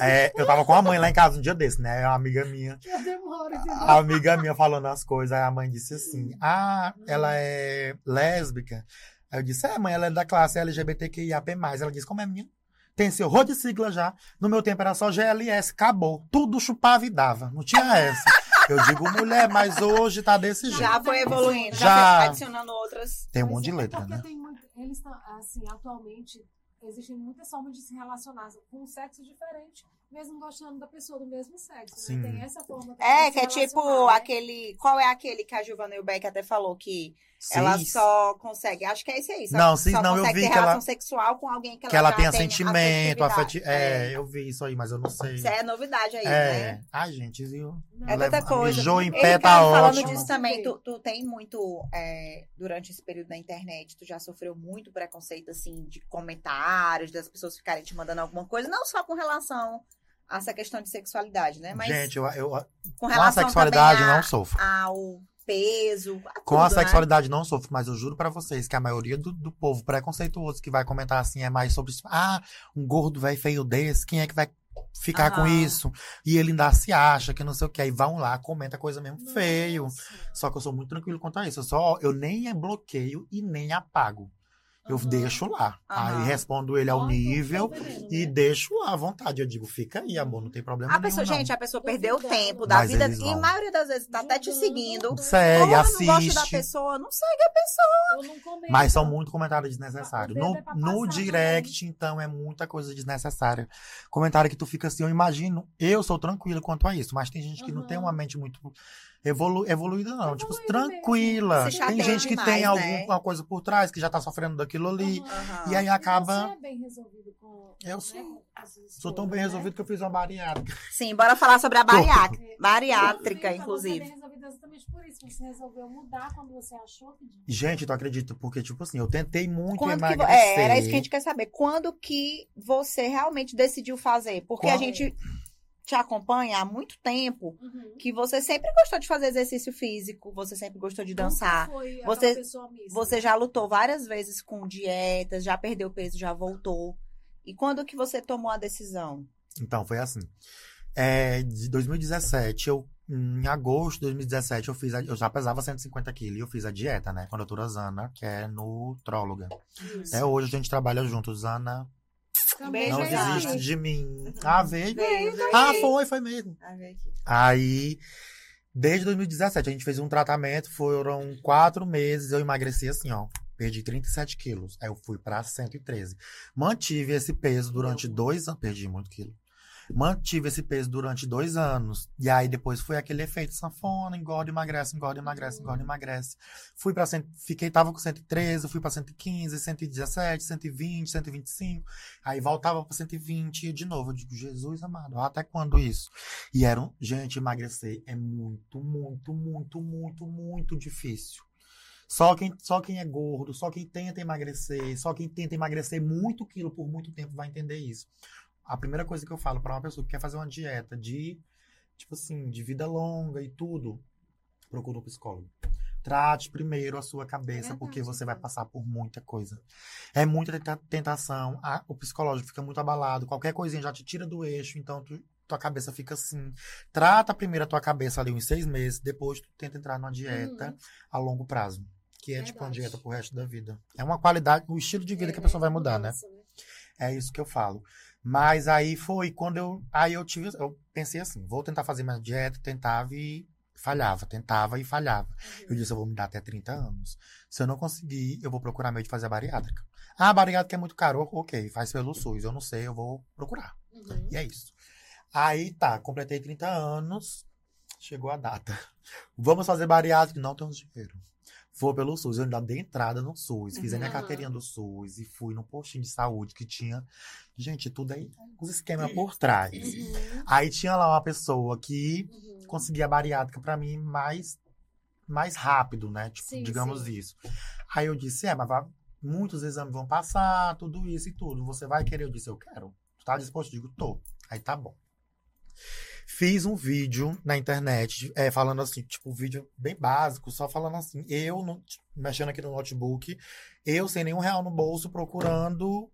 É, eu tava com a mãe lá em casa um dia desse, né? Uma amiga minha. Eu demoro? A amiga minha falando as coisas, aí a mãe disse assim: Ah, ela é lésbica. Aí eu disse: É, mãe, ela é da classe LGBTQIAP. Ela disse: Como é menina? Tem seu horror de sigla já. No meu tempo era só GLS, acabou. Tudo chupava e dava. Não tinha essa. Eu digo, mulher, mas hoje tá desse jeito. Já foi evoluindo, já, Já. foi adicionando outras. Tem um monte de é letra, porque né? tem muito, eles estão, assim, atualmente, existem muitas formas de se relacionar com um sexo diferente, mesmo gostando da pessoa do mesmo sexo. Sim. Né? Tem essa forma também É, que é tipo né? aquele. Qual é aquele que a Giovanna Beck até falou que ela só consegue. Acho que é esse aí. Só, Não, cis só não, eu vi ter que ela- relação sexual com alguém que ela, Que ela tem sentimento, afeti... É, eu vi isso aí, mas eu não sei. Isso é novidade aí, É. né? Ai, gente, viu? É tanta coisa. Mijou em pé, tá falando ótimo. disso também, tu, tu tem muito, é, durante esse período na internet, tu já sofreu muito preconceito, assim, de comentários, das pessoas ficarem te mandando alguma coisa, não só com relação a essa questão de sexualidade, né? Mas Gente, eu, eu, com com a relação sexualidade a- não sofro. ao peso, Com a né? sexualidade não sofro, mas eu juro pra vocês que a maioria do, do povo preconceituoso que vai comentar assim é mais sobre isso. Ah, um gordo velho feio desse, quem é que vai ficar com isso. E ele ainda se acha que não sei o que. Aí vão lá, comenta coisa mesmo feio. Nossa. Só que eu sou muito tranquilo quanto a isso. Eu só, eu nem bloqueio e nem apago. Eu Aham. deixo lá. Aham. Aí respondo ele ao nível e né? deixo lá à vontade. Eu digo, fica aí, amor, não tem problema A nenhum, pessoa, não. gente, a pessoa perdeu o tempo da Mas vida e a maioria das vezes tá até te Julgando. seguindo. Segue, Como eu não gosto da assiste. pessoa, não segue a pessoa. Eu não comento. Mas são muito comentários desnecessários. No, é no direct, então, é muita coisa desnecessária. Comentário que tu fica assim, eu imagino, eu sou tranquilo quanto a isso, mas tem gente que não tem uma mente muito evolu evoluída, não. Tipo, Evoluída tranquila. Se Tem gente que demais, tem né? alguma coisa por trás, que já tá sofrendo daquilo ali. Aham. E aí acaba. Você é bem resolvido com. Eu né, sou. Sou tão bem né? resolvido que eu fiz uma bariátrica. Sim, bora falar sobre a bariátrica. É, Bariátrica, Você é inclusive. bem resolvido exatamente por isso. Você resolveu mudar quando você achou que. Gente, tu acredita? Porque, tipo assim, eu tentei muito Quando que, emagrecer. é, era isso que a gente quer saber. Quando que você realmente decidiu fazer? Porque a Quando- gente te acompanha há muito tempo Uhum. que você sempre gostou de fazer exercício físico, você sempre gostou de dançar. Nunca foi Você- pessoa. Você já lutou várias vezes com dietas, já perdeu peso, já voltou. E quando que você tomou a decisão? Então, foi assim. É, de 2017, eu, em agosto de 2017, eu fiz a- eu já pesava 150 quilos e eu fiz a dieta, né? Com a doutora Zana, que é nutróloga. Isso. Até hoje a gente trabalha junto. Zana, Também não Zana. desiste de mim. Ah, veio? Veio, Ah, foi, foi mesmo. Ah. Aí, desde 2017, a gente fez um tratamento, foram quatro meses, eu emagreci assim, ó. Perdi 37 quilos. Aí eu fui pra 113. Mantive esse peso durante dois anos. Perdi muito quilo. Mantive esse peso durante dois anos. E aí depois foi aquele efeito sanfona, engorda, emagrece, engorda, emagrece, engorda, emagrece. Fui cento, fiquei, tava com 113, fui pra 115, 117, 120, 125. Aí voltava pra 120 e de novo. Eu digo, Jesus amado, até quando isso? E era, um- gente, emagrecer é muito, muito, muito, muito, muito difícil. Só quem, só quem é gordo, só quem tenta emagrecer, só quem tenta emagrecer muito quilo por muito tempo vai entender isso. A primeira coisa que eu falo para uma pessoa que quer fazer uma dieta de, tipo assim, de vida longa e tudo, procura um psicólogo. Trate primeiro a sua cabeça, verdade, porque você vai então. passar por muita coisa. É muita tenta- tentação, a- o psicológico fica muito abalado, qualquer coisinha já te tira do eixo, então tu- tua cabeça fica assim. Trata primeiro a tua cabeça ali uns seis meses, depois tu tenta entrar numa dieta Uhum. a longo prazo. Que é tipo uma Verdade. dieta pro resto da vida. É uma qualidade, o estilo de vida que a pessoa vai mudar, né? mudança, É isso que eu falo. Mas aí foi quando eu. Aí eu tive. Eu pensei assim, vou tentar fazer minha dieta, tentava e falhava, tentava e falhava. Uhum. Eu disse, eu vou me dar até 30 anos. Se eu não conseguir, eu vou procurar meio de fazer a bariátrica. Ah, a bariátrica é muito caro. Ok, faz pelo SUS. Eu não sei, eu vou procurar. Uhum. E é isso. Aí tá, completei 30 anos, chegou a data. Vamos fazer bariátrica? Não tenho dinheiro. Vou pelo SUS. Eu ainda dei entrada no SUS, fiz a minha Uhum. carteirinha do SUS e fui no postinho de saúde que tinha. Gente, tudo aí, os esquemas por trás. Uhum. Aí tinha lá uma pessoa que Uhum. conseguia a bariátrica pra mim mais, mais rápido, né? Tipo, Sim, digamos sim. isso. Aí eu disse, é, mas vai- muitos exames vão passar, tudo isso e tudo. Você vai querer? Eu disse, eu quero. Tu tá disposto? Eu digo, tô. Aí tá bom. Fiz um vídeo na internet, é, falando assim, tipo, um vídeo bem básico, só falando assim, eu, no- mexendo aqui no notebook, eu sem nenhum real no bolso, procurando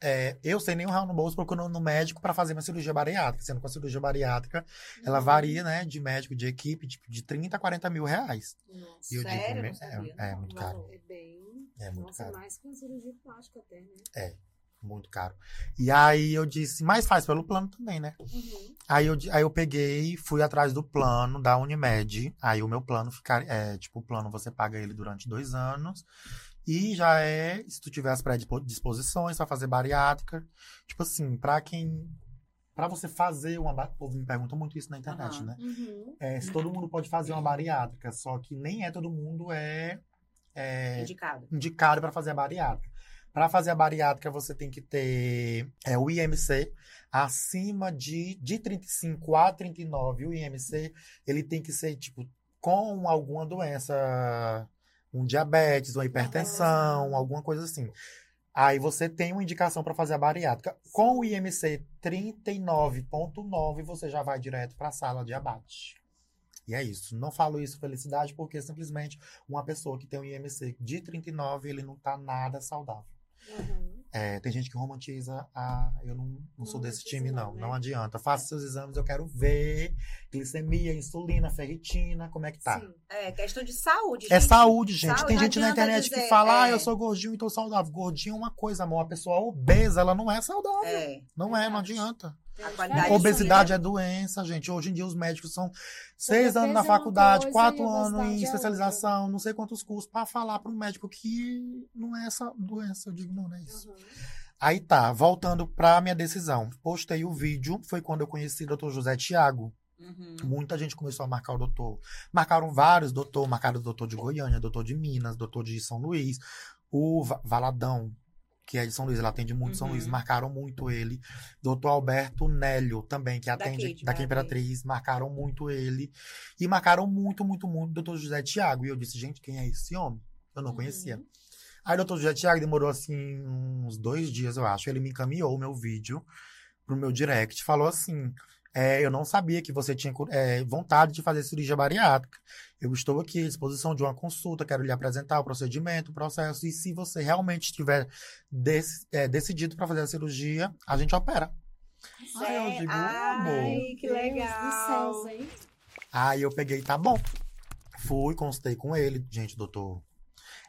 é, eu sem nenhum real no bolso procurando no médico para fazer minha cirurgia bariátrica. Sendo que a cirurgia bariátrica, ela Uhum. varia, né, de médico, de equipe, tipo, de 30 a 40 mil reais. Nossa, E Sério? digo, Não "Me- sabia, é, é muito caro. É bem. É muito Nossa, caro. mais que uma cirurgia plástica até, né? Muito caro. E aí eu disse, mas faz pelo plano também, né? Uhum. Aí eu, aí eu peguei, fui atrás do plano da Unimed. Aí o meu plano ficar, é, tipo, o plano você paga ele durante dois anos. E já é, se tu tiver as predisposições pra fazer bariátrica. Tipo assim, pra quem. Pra você fazer uma. O povo me pergunta muito isso na internet, Aham. né? Uhum. É, se todo mundo pode fazer uma bariátrica, só que nem é todo mundo é, é Indicado. indicado para fazer a bariátrica. Para fazer a bariátrica, você tem que ter é, o IMC acima de, de 35 a 39. O IMC, ele tem que ser, tipo, com alguma doença, um diabetes, uma hipertensão, alguma coisa assim. Aí você tem uma indicação para fazer a bariátrica. Com o IMC 39.9, você já vai direto para a sala de abate. E é isso. Não falo isso felicidade porque simplesmente uma pessoa que tem um IMC de 39, ele não tá nada saudável. Uhum. É, tem gente que romantiza a. Eu não, não sou desse time, não, não. né? Não adianta. Faça seus exames, eu quero ver. Glicemia, insulina, ferritina, como é que tá? Sim. É questão de saúde, É gente. saúde, gente. Saúde, Tem gente na internet que dizer, fala, ah, é. eu sou gordinho e tô saudável. Gordinho é uma coisa, amor. A pessoa obesa, ela não é saudável. É. Não é, não adianta. Diferença, Obesidade é doença, gente. Hoje em dia os médicos são seis anos na é faculdade, quatro anos em é especialização, não sei quantos cursos, pra falar para um médico que não é essa doença. Eu digo, não, não é isso. Uhum. Aí tá, voltando pra minha decisão. Postei o vídeo, foi quando eu conheci o Dr. José Tiago. Uhum. Muita gente começou a marcar o doutor. Marcaram vários doutor, marcaram o doutor de Goiânia, doutor de Minas, doutor de São Luís, o Va- Valadão, que é de São Luís, ele atende muito São Uhum. Luís, marcaram muito ele. Doutor Alberto Nélio também, que Daqui, atende de daqui Imperatriz. Imperatriz, marcaram muito ele. E marcaram muito, muito, muito o doutor José Tiago. E eu disse, gente, quem é esse homem? Eu não Uhum. conhecia. Aí o doutor José Tiago demorou assim uns dois dias, eu acho. Ele me encaminhou o meu vídeo pro meu direct. Falou assim: é, eu não sabia que você tinha é, vontade de fazer cirurgia bariátrica. Eu estou aqui à disposição de uma consulta, quero lhe apresentar o procedimento, o processo. E se você realmente estiver dec- é, decidido para fazer a cirurgia, a gente opera. Aí eu digo, amor. Ai, que Deus legal. céus, hein? Aí eu peguei, tá bom. Fui, consultei com ele. Gente, doutor,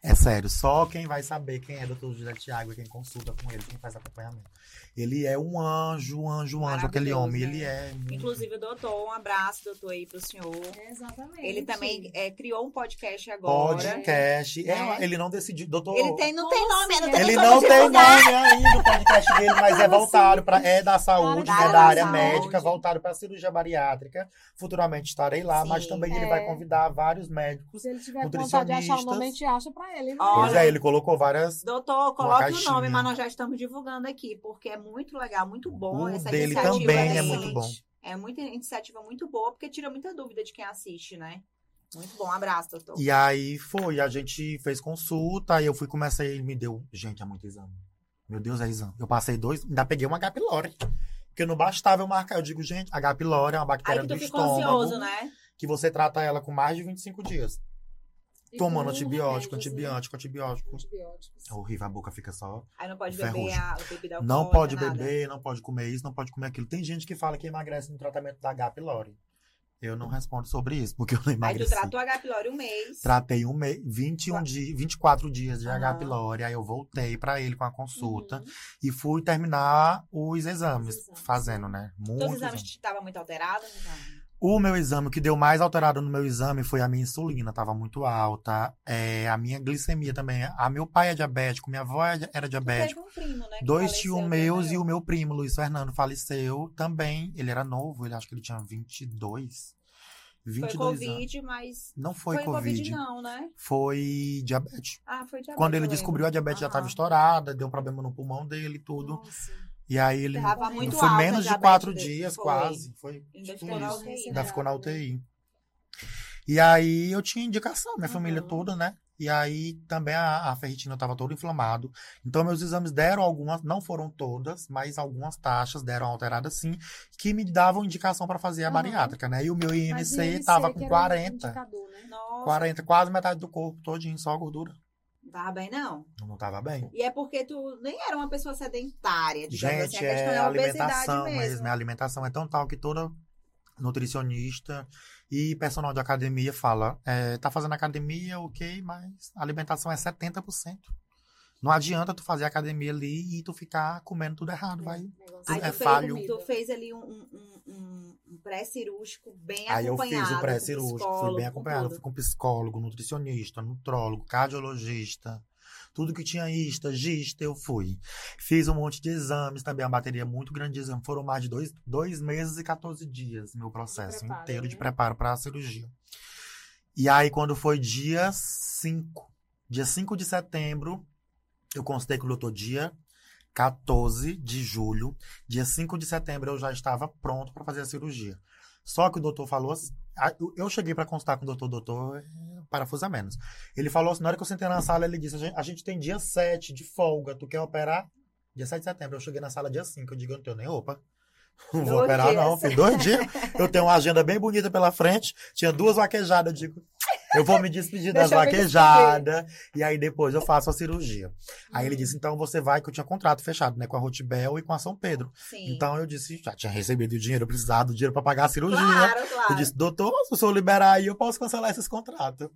é sério, só quem vai saber quem é doutor José Tiago, quem consulta com ele, quem faz acompanhamento. Ele é um anjo, anjo, anjo, aquele homem. né? Ele é. muito- Inclusive, doutor, um abraço, doutor, aí pro senhor. É, exatamente. Ele também é, criou um podcast agora. Podcast. É, né? ele não decidiu. Doutor. Ele tem, não tem nome, assim? não tem Ele não tem divulgar. nome ainda o podcast dele, mas é Como voltado para é da saúde, é da área saúde. médica, voltado para cirurgia bariátrica. Futuramente estarei lá, mas Sim, também ele é. vai convidar vários médicos. Se ele tiver vontade de achar o nome, a nutricionistas. gente acha pra ele. né? Olha, Pois é, ele colocou várias. Doutor, coloque o nome, mas nós já estamos divulgando aqui, porque é muito legal, muito bom O essa dele iniciativa também é muito bom. É muita iniciativa muito boa, porque tira muita dúvida de quem assiste, né? Muito bom, abraço, doutor. E aí foi, a gente fez consulta, aí eu fui, comecei, ele me deu. Gente, é muito exame. Meu Deus, é exame. Eu passei dois, ainda peguei uma H. pylori. Porque não bastava eu marcar. Eu digo, gente, H. pylori é uma Aí bactéria que do ficou estômago. ansioso, né? Que você trata ela com mais de 25 dias. Tomando antibiótico, né? antibiótico, antibiótico. Antibióticos. É horrível, a boca fica só. Aí não pode Ferrugem. beber a bebida alcoólica, Não pode nada. beber, não pode comer isso, não pode comer aquilo. Tem gente que fala que emagrece no tratamento da H. pylori. Eu não respondo sobre isso, porque eu não Aí tu emagreci. tratou H. pylori um mês. Tratei um mês, 21 dias, 24 dias de H. Pylori, aí eu voltei pra ele com a consulta Uhum. e fui terminar os exames, Os exames. fazendo, né? Todos os Muitos exames exames. estavam muito alterados? Então. O meu exame, o que deu mais alterado no meu exame foi a minha insulina, tava muito alta. É, a minha glicemia também. A meu pai é diabético, minha avó é- era teve um primo, né? Dois tios né, meus e o meu primo, Luiz Fernando, faleceu também. Ele era novo, ele acho que ele tinha 22. Foi 22 anos. Covid, mas. Não foi, Foi Covid. Covid, não, né? Foi diabetes. Ah, foi diabetes. Quando ele descobriu, a diabetes já estava estourada, deu um problema no pulmão dele e tudo. Nossa. E aí ele. Tava muito foi menos de quatro dias, Foi. quase. Foi Ainda tipo ficou na isso. UTI, Ainda ficou na UTI. E aí eu tinha indicação, minha família Uhum. toda, né? E aí também a, a ferritina estava toda inflamado. Então meus exames deram algumas, não foram todas, mas algumas taxas deram alteradas sim, que me davam indicação para fazer a Uhum. bariátrica, né? E o meu IMC estava com era um 40, indicador, né? Nossa, 40, quase metade do corpo todinho, só gordura. Não tava bem, não. Não tava bem. E é porque tu nem era uma pessoa sedentária, Gente, assim. A questão é é a alimentação mesmo. mesmo. A alimentação é tão tal que toda nutricionista e personal de academia fala, é, tá fazendo academia, ok, mas a alimentação é 70%. Não adianta tu fazer academia ali e tu ficar comendo tudo errado, vai. Aí É tu, falho. fez, tu fez ali um, um, um- um pré-cirúrgico bem Aí eu acompanhado. fiz o pré-cirúrgico, fui bem com acompanhado, fui com psicólogo, nutricionista, nutrólogo, cardiologista, tudo que tinha ista, gista, eu fui. Fiz um monte de exames, também uma bateria muito grande de exames, foram mais de dois, dois meses e 14 dias meu processo preparo, inteiro de né? preparo para a cirurgia. E aí, quando foi dia 5, dia 5 de setembro, eu consultei com o doutor dia 14 de julho. Dia 5 de setembro eu já estava pronto para fazer a cirurgia. Só que o doutor falou assim. Eu cheguei para consultar com o doutor, doutor, é, parafusa menos. Ele falou assim: na hora que eu sentei na sala, ele disse: a gente, a gente tem dia 7 de folga, tu quer operar? Dia 7 de setembro. Eu cheguei na sala dia 5, eu digo: eu não tenho nem roupa. Não vou Dois operar, não, dias. filho. Dois dias. Eu tenho uma agenda bem bonita pela frente. Tinha duas vaquejadas. Eu digo: Eu vou me despedir das vaquejadas e aí depois eu faço a cirurgia. Aí ele disse, então você vai, que eu tinha contrato fechado, né? Com a Rotibel e com a São Pedro. Sim. Então eu disse, já tinha recebido o dinheiro, eu precisava do dinheiro pra pagar a cirurgia. claro, claro. Eu disse, doutor, se o senhor liberar aí, eu posso cancelar esses contratos.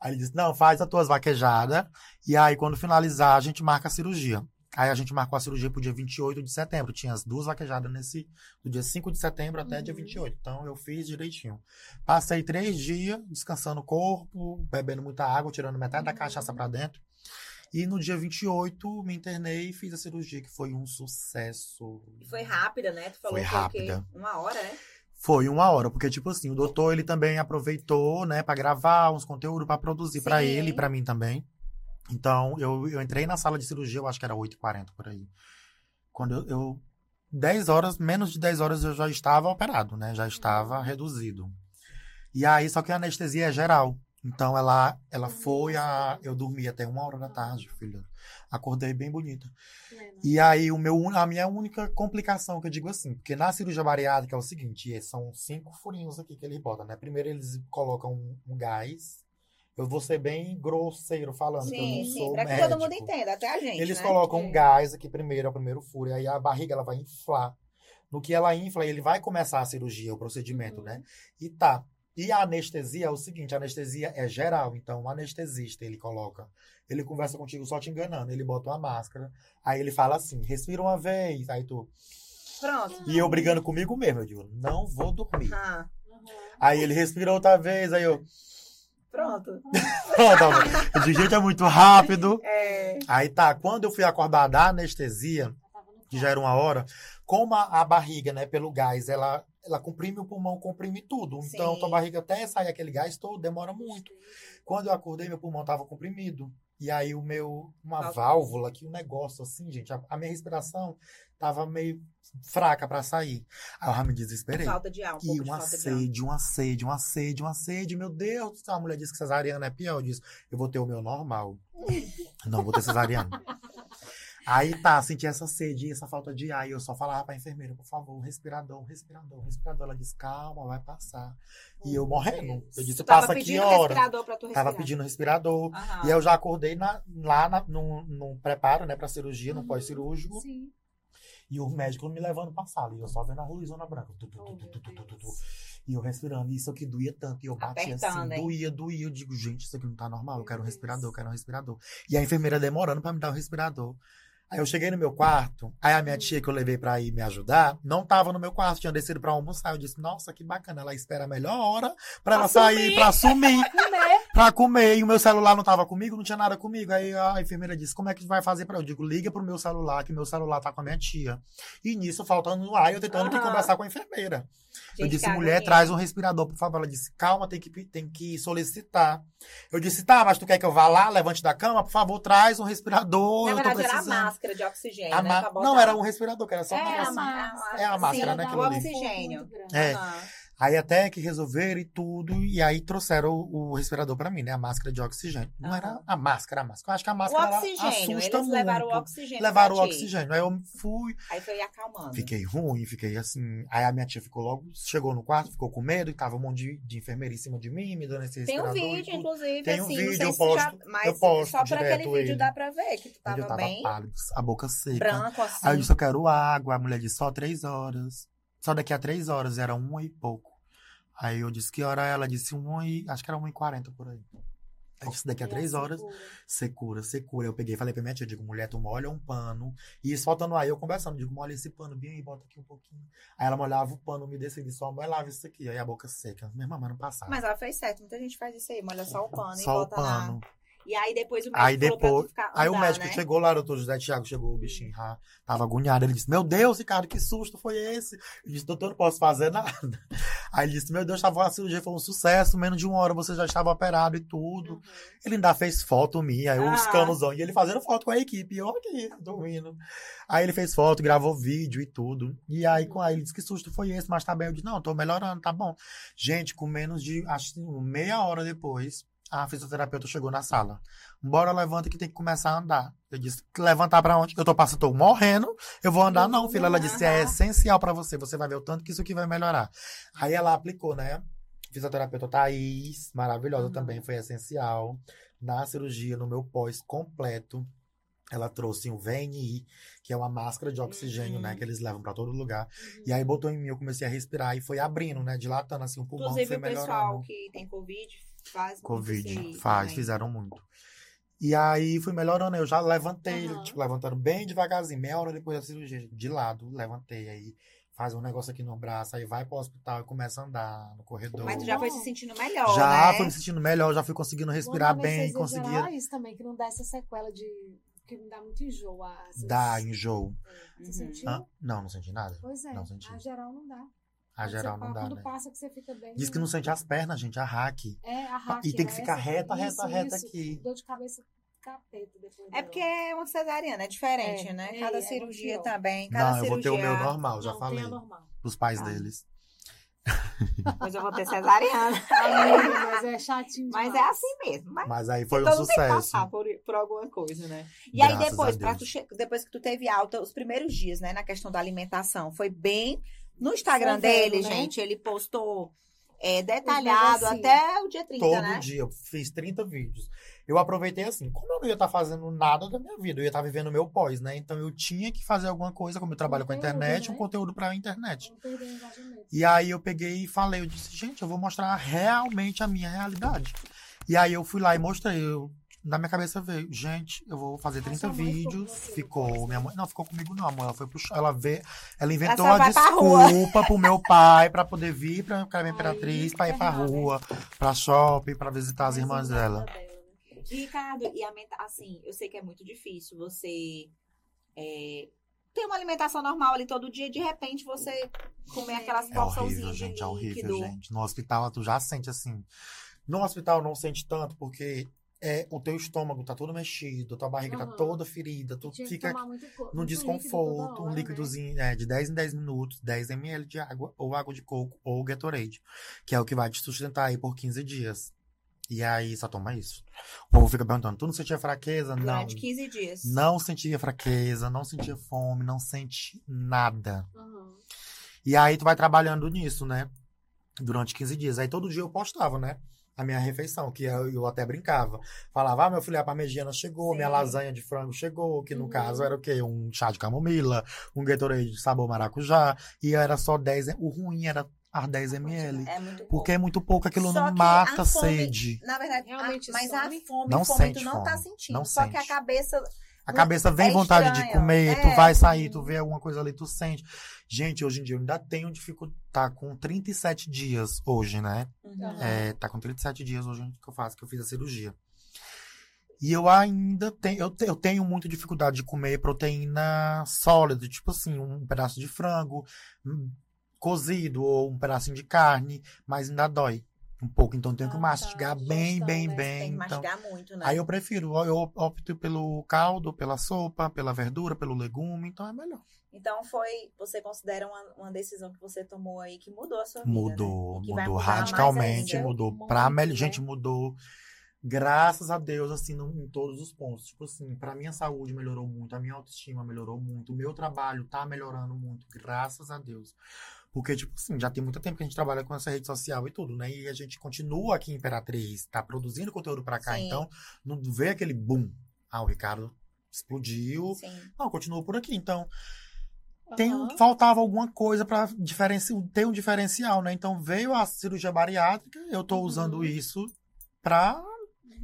Aí ele disse, não, faz as tuas vaquejadas. E aí, quando finalizar, a gente marca a cirurgia. Aí a gente marcou a cirurgia pro dia 28 de setembro. Tinha as duas vaquejadas nesse, do dia 5 de setembro até dia Uhum. 28. Então eu fiz direitinho. Passei três dias descansando o corpo, bebendo muita água, tirando metade da cachaça pra dentro. E no dia 28 me internei e fiz a cirurgia, que foi um sucesso. E Foi rápida, né? Tu falou Foi que quê? rápida. Uma hora, né? Foi uma hora, porque, tipo assim, o doutor, ele também aproveitou, né, pra gravar uns conteúdos, pra produzir Sim. ele e pra mim também. Então, eu, eu entrei na sala de cirurgia, eu acho que era 8h40 por aí. Quando eu, eu. 10 horas, menos de 10 horas eu já estava operado, né? Já estava reduzido. E aí, só que a anestesia é geral. Então, ela, ela foi a. Eu dormi até uma hora da tarde, filha. Acordei bem bonita. E aí, o meu, a minha única complicação, que eu digo assim, porque na cirurgia bariátrica é o seguinte, são cinco furinhos aqui que eles botam, né? Primeiro eles colocam um, um gás. Eu vou ser bem grosseiro falando, que eu não Sim, sim. sou Pra que médico. todo mundo entenda, até a gente. Eles né? colocam É. um gás aqui primeiro, é o primeiro furo, e aí a barriga ela vai inflar. No que ela infla, ele vai começar a cirurgia, o procedimento, Uhum. né? E tá. E a anestesia é o seguinte, a anestesia é geral, então o anestesista, ele coloca, ele conversa contigo só te enganando, ele bota uma máscara, aí ele fala assim, respira uma vez, aí tu... Pronto. E eu brigando comigo mesmo, eu digo, não vou dormir. Ah, Uhum. Aí ele respira outra vez, aí eu... pronto. Pronto, digo, gente, é muito rápido. É. Aí tá, quando eu fui acordar da anestesia, que já era uma hora, como a, a barriga, né, pelo gás, ela, ela comprime o pulmão, comprime tudo. Então, Sim. tua barriga até sair aquele gás todo, demora muito. Quando eu acordei, meu pulmão tava comprimido. E aí, o meu, uma Válvula. válvula aqui, um negócio assim, gente, a, a minha respiração tava meio fraca pra sair. Aí eu já me desesperei. Falta de ar, um E uma sede, uma sede, uma sede, uma sede. Meu Deus a mulher disse que cesariana é pior. Eu disse, eu vou ter o meu normal. Não vou ter cesariana. Aí tá, senti essa sede, essa falta de ar. E eu só falava pra enfermeira, por favor, um respirador, um respirador, um respirador. Ela disse, calma, vai passar. E eu morrendo. Eu disse, passa aqui hora. Tava pedindo respirador. Aham. E aí eu já acordei na- lá na- no, no preparo, né, pra cirurgia, no Uhum. pós-cirúrgico. Sim. E o médico me levando pra sala. E eu só vendo a luzona branca. Tu, tu, tu, Oh. E eu respirando. E isso aqui doía tanto. E eu batia Apertando, assim. hein? Doía, doía. Eu digo, gente, isso aqui não tá normal. Eu quero um respirador, eu quero um respirador. E a enfermeira demorando pra me dar o respirador. Aí eu cheguei no meu quarto. Aí a minha tia que eu levei pra ir me ajudar não tava no meu quarto. Tinha descido pra almoçar. Eu disse, nossa, que bacana. Ela espera a melhor hora pra ela sair, pra sumir Pra comer. E o meu celular não tava comigo, não tinha nada comigo. Aí a enfermeira disse: Como é que vai fazer pra eu? Eu digo: Liga pro meu celular, que meu celular tá com a minha tia. E nisso, faltando no ar, eu tentando que Aham. conversar com a enfermeira. eu Gente, disse: que Mulher, traz um respirador, por favor. Ela disse: Calma, tem que, tem que solicitar. Eu disse: Tá, mas tu quer que eu vá lá, levante da cama? Por favor, traz um respirador. Na eu tô verdade, era a máscara de oxigênio, A né? Não, era um respirador, que era só É, a negocinho. ma- É a máscara, Sim, né, o aquilo ali. oxigênio. É. Aham. Aí até que resolveram e tudo, e aí trouxeram o, o respirador pra mim, né? A máscara de oxigênio. Não era a máscara, a máscara. Eu acho que a O máscara ela oxigênio, assusta eles levaram muito. o oxigênio. Levaram o pra oxigênio. Aí eu fui, Aí foi acalmando. fiquei ruim, fiquei assim. Aí a minha tia ficou logo, chegou no quarto, ficou com medo, e tava um monte de, de enfermeira em cima de mim, me dando esse Tem um respirador. vídeo, inclusive, Tem um assim, vídeo, eu tu já... posto- Mas eu posto só por aquele vídeo ele. dá pra ver que tu tava, eu tava bem pálido, a boca seca. branco, assim. Aí eu disse, eu quero água. A mulher disse, só três horas. Só daqui a três horas, era uma e pouco. Aí eu disse, que hora é? Ela disse, uma e... Acho que era uma e quarenta por aí. Aí eu disse, daqui a E três assim, horas, cura. secura, secura. Eu peguei e falei pra minha tia, eu digo, mulher, tu molha um pano. E isso faltando aí, eu conversando, digo, molha esse pano bem aí, bota aqui um pouquinho. Aí ela molhava o pano, me descia e disse, só molhava isso aqui. Aí a boca seca. Minha mamãe não passava. Mas ela fez certo, muita gente faz isso aí, molha só o pano e Só o bota pano. lá. E aí depois o médico Aí depois- ficar, Aí o andar, médico né? chegou lá, o doutor José Thiago chegou, o bichinho já tava agoniado. Ele disse: Meu Deus, Ricardo, que susto foi esse? Eu disse: Doutor, não posso fazer nada. Aí ele disse: Meu Deus, tava, a cirurgia foi um sucesso, menos de uma hora você já estava operado e tudo. Uhum. Ele ainda fez foto minha, eu Ah. os canozão, e ele fazendo foto com a equipe, eu aqui, dormindo. Aí ele fez foto, gravou vídeo e tudo. E aí com aí ele disse: Que susto foi esse? Mas tá bem. Eu disse: Não, tô melhorando, tá bom. Gente, com menos de, acho meia hora depois, a fisioterapeuta chegou na sala. Bora, levanta que tem que começar a andar. Eu disse, levantar pra onde? Eu tô passando, tô morrendo. Eu vou andar, não, filha. Ela disse, é essencial pra você. Você vai ver o tanto que isso aqui vai melhorar. Aí ela aplicou, né? Fisioterapeuta Thaís, maravilhosa Uhum. também, foi essencial. Na cirurgia, no meu pós completo, ela trouxe um VNI, que é uma máscara de oxigênio, Uhum. né? Que eles levam pra todo lugar. E aí botou em mim, eu comecei a respirar e foi abrindo, né? Dilatando assim o pulmão, Inclusive, foi o pessoal que tem Covid faz muito Covid, isso aí faz, também. fizeram muito. E aí fui melhorando, eu já levantei, Aham. tipo, levantando bem devagarzinho, meia hora depois da cirurgia, de lado, levantei, aí faz um negócio aqui no braço, aí vai pro hospital e começa a andar no corredor. Mas tu já foi se sentindo melhor, Já né? fui me sentindo melhor, já fui conseguindo respirar Bom, bem, conseguia isso também, que não dá essa sequela de... que me dá muito enjoo. a- essas- dar enjoo. Você Uhum. sentiu? Hã? Não, não senti nada. Pois é, Não senti. a geral não dá. A Quando geral você não dá, Quando né? passa que você fica bem... Diz que não sente as pernas, gente, a hack. É, a hack, E tem que é ficar reta, reta, isso, reta isso. aqui. Dor de cabeça capeta depois É porque é uma cesariana, é diferente, É, né? é, Cada é cirurgia muito pior. também, cada Não, eu vou ter o cirurgia... meu normal, já não, falei. tem a normal. Pros pais Ah. deles. Pois eu vou ter cesariana. Amiga, mas é chatinho Mas é demais. assim mesmo. Mas Mas aí foi um mundo tem que sucesso. passar por, por alguma coisa, né? E aí Graças a depois, tu che- depois que tu teve alta, os primeiros dias, né, na questão da alimentação, foi bem no Instagram Severo, dele, né? gente, ele postou é, detalhado negocinhos. até o dia 30, Todo né? dia, eu fiz 30 vídeos. Eu aproveitei assim, como eu não ia estar fazendo nada da minha vida, eu ia estar vivendo o meu pós, né? Então eu tinha que fazer alguma coisa, como eu trabalho com a internet, né? um conteúdo pra internet. Perder o engajamento. E aí eu peguei e falei, eu disse, gente, eu vou mostrar realmente a minha realidade. E aí eu fui lá e mostrei, eu, na minha cabeça veio, gente, eu vou fazer Ah, 30 sua mãe ficou com vídeos. Ficou, minha mãe, não, ficou comigo não, amor, ela foi pro chão, ela vê, ela inventou só a vai pra rua. desculpa pro meu pai pra poder vir pra pra Aí, Imperatriz, pra ir pra rua, pra shopping, pra visitar as irmãs um dela. Ricardo, e a assim, eu sei que é muito difícil você é, ter uma alimentação normal ali todo dia e de repente você comer aquelas É horrível, porçãozinhas de gente, é horrível, gente. No hospital tu já sente assim. No hospital não sente tanto, porque é, o teu estômago tá todo mexido, tua barriga tá Aham. toda ferida, tu Tinha fica num muito líquido desconforto, toda um hora, né? líquidozinho é, de 10 em 10 minutos, 10 ml de água, ou água de coco, ou Gatorade, que é o que vai te sustentar aí por 15 dias. E aí só toma isso. O povo fica perguntando, tu não sentia fraqueza? Não. Durante 15 dias. Não sentia fraqueza, não sentia fome, não sente nada. Aham. E aí tu vai trabalhando nisso, né? Durante 15 dias. Aí todo dia eu postava, né? A minha refeição, que eu, eu até brincava. Falava, ah, meu filho, a parmegiana chegou, Sim. minha lasanha de frango chegou, que no Uhum. caso era o quê? Um chá de camomila, um Gatorade de sabor maracujá. E era só 10, o ruim era as 10 ml. É muito Porque é muito pouco, aquilo Só não mata a fome- sede. Na verdade, Realmente a, mas some. a fome, Não fome sente tu não tá fome. sentindo. Não só que a sente. cabeça. A cabeça vem É vontade de estranho, comer, é. tu vai sair, tu vê alguma coisa ali, tu sente. Gente, hoje em dia eu ainda tenho dificuldade. Tá com 37 dias hoje, né? Aham. É, tá com 37 dias hoje que eu faço, que eu fiz a cirurgia. E eu ainda tenho, eu, te- eu tenho muita dificuldade de comer proteína sólida, tipo assim, um pedaço de frango hum, cozido ou um pedacinho de carne, mas ainda dói um pouco. Então eu tenho que Ah, mastigar tá, bem, digestão, bem, né? bem. Tem que Então, mastigar muito, né? aí eu prefiro, eu opto pelo caldo, pela sopa, pela verdura, pelo legume, então é melhor. Então foi, você considera uma, uma decisão que você tomou aí que mudou a sua vida, Mudou, né? Que mudou radicalmente, ainda. mudou Muito, pra melhor. né? Gente, mudou. Graças a Deus, assim, no- em todos os pontos. Tipo assim, pra minha saúde melhorou muito, a minha autoestima melhorou muito, o meu trabalho tá melhorando muito, graças a Deus. Porque, tipo assim, já tem muito tempo que a gente trabalha com essa rede social e tudo, né? E a gente continua aqui em Imperatriz, tá produzindo conteúdo pra cá. Sim. Então, não vê aquele boom. Ah, o Ricardo explodiu. Sim. Não, continua por aqui. Então, tem, um- Aham. faltava alguma coisa para ter um diferencial, né? Então veio a cirurgia bariátrica, eu tô Uhum. usando isso pra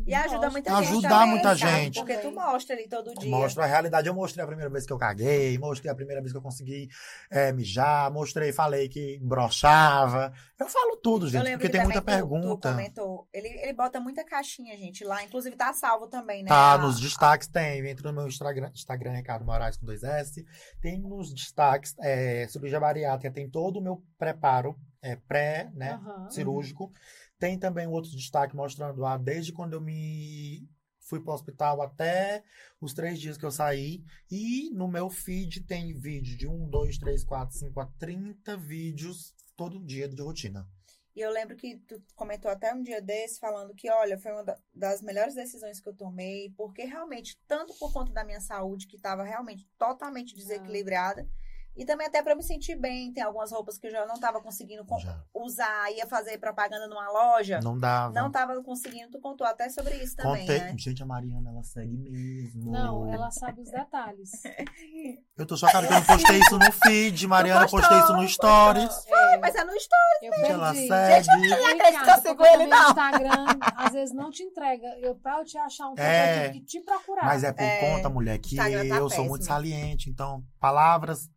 E ajuda muita gente. Ajudar muita gente. Porque tu mostra ali todo dia. mostrar a realidade. Eu mostrei a primeira vez que eu caguei, mostrei a primeira vez que eu consegui é, mijar, mostrei, falei que brochava. Eu falo tudo, gente, porque que tem muita tu- Tu pergunta. comentou. Ele, ele bota muita caixinha, gente, lá. Inclusive tá salvo também, né? Tá, A- nos destaques tem. Entra no meu Instagram, Instagram Ricardo Moraes com dois S. Tem nos destaques, é, cirurgia bariátrica, tem todo o meu preparo é, pré, né? Cirúrgico. Tem também um outro destaque mostrando ah, desde quando eu me fui para o hospital até os três dias que eu saí. E no meu feed tem vídeo de um, dois, três, quatro, cinco a 30 vídeos todo dia de rotina. E eu lembro que tu comentou até um dia desse falando que, olha, foi uma da- das melhores decisões que eu tomei, porque realmente, tanto por conta da minha saúde, que estava realmente totalmente desequilibrada, E também até pra eu me sentir bem. Tem algumas roupas que eu já não tava conseguindo Já. usar. Ia fazer propaganda numa loja. Não dava. Não tava conseguindo. Tu contou até sobre isso também, Contei. né? Gente, a Mariana, ela segue mesmo. Não, ela sabe os detalhes. Eu tô chocada que eu não postei isso no feed. Mariana, eu postou, postei isso no Stories. Foi, mas é no story. Eu Gente, ela segue. não acredito que eu sigo ele, não. Instagram, às vezes, não te entrega. Eu, pra eu te achar um pouco, É. eu tive que te procurar. Mas é por É, conta, mulher, que tá eu sou muito péssimo. saliente. Então, palavras,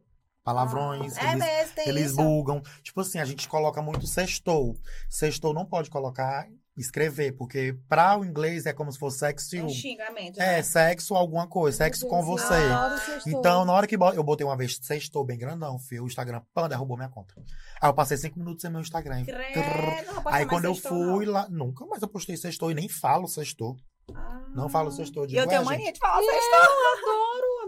palavrões, É eles, mesmo, tem eles isso. bugam. Tipo assim, a gente coloca muito sextou. Sextou não pode colocar, escrever, porque pra o inglês é como se fosse sexo. É um xingamento, É, né? sexo alguma coisa, sexo com você. sextou. Então, na hora que eu botei uma vez sextou bem grandão, filho, o Instagram, pã, derrubou minha conta. Aí eu passei cinco minutos sem meu Instagram. Credo, Aí quando eu sextou, fui não. lá, nunca mais eu postei sextou e nem falo sextou. Ah. Não falo sextou, E digo, eu tenho "Ué, mania gente, de falar sextou.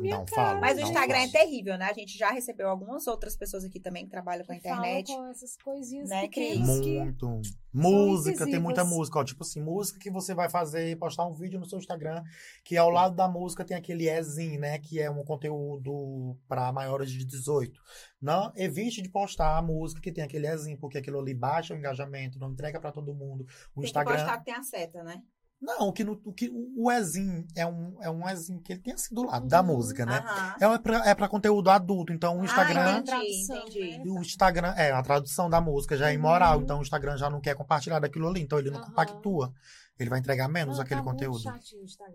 Não cara. falo, Mas o não Instagram é falo. terrível, né? A gente já recebeu algumas outras pessoas aqui também que trabalham com a internet. com essas coisinhas Né, pequenas que... Muito. Música, tem muita música, ó. Tipo assim, música que você vai fazer, postar um vídeo no seu Instagram, que ao lado da música tem aquele ezinho, né? Que é um conteúdo para maiores de 18. Não, evite de postar a música que tem aquele ezinho, porque aquilo ali baixa o engajamento, não entrega para todo mundo. O Tem Instagram. que postar que tem a seta, né? Não, o que, no, o, que o ezinho é um, é um ezinho que ele tem assim do lado da Uhum. música, né? Aham. É pra, é pra conteúdo adulto, então o Instagram. Ah, entendi, entendi. né? O Instagram, é, a tradução da música já é imoral, Uhum. então o Instagram já não quer compartilhar daquilo ali, então ele não compactua. Ele vai entregar menos Não, aquele tá muito conteúdo.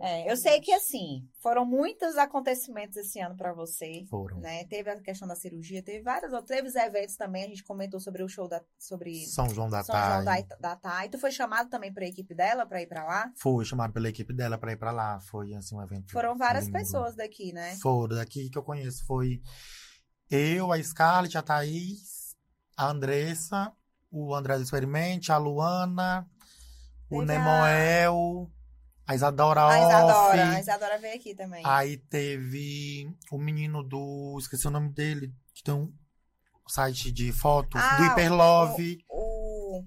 É, eu sei que assim, foram muitos acontecimentos esse ano pra você. Foram. Né? Teve a questão da cirurgia, teve vários outros, teve os eventos também, a gente comentou sobre o show da sobre São João da São João da, da Thay. Tu foi chamado também pra equipe dela pra ir pra lá? Foi chamado pela equipe dela pra ir pra lá. Foi assim um evento. Foram várias lindo. pessoas daqui, né? Foram, daqui que eu conheço. Foi eu, a Scarlett, a Thaís, a Andressa, o André do Experimente, a Luana, o Teve a- Nemoel, a Isadora A Isadora, a Off. Isadora veio aqui também. Aí teve o menino do. Esqueci o nome dele, que tem um site de fotos, Ah, do Hiperlove. O,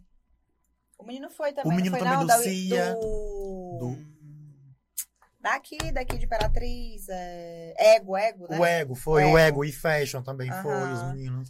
o menino foi também. O menino foi, também não, do da- Cia, Do... do- Daqui, daqui de Imperatriz. É... Ego, Ego, né? O Ego, foi. O O Ego. Ego e Fashion também foi, os meninos.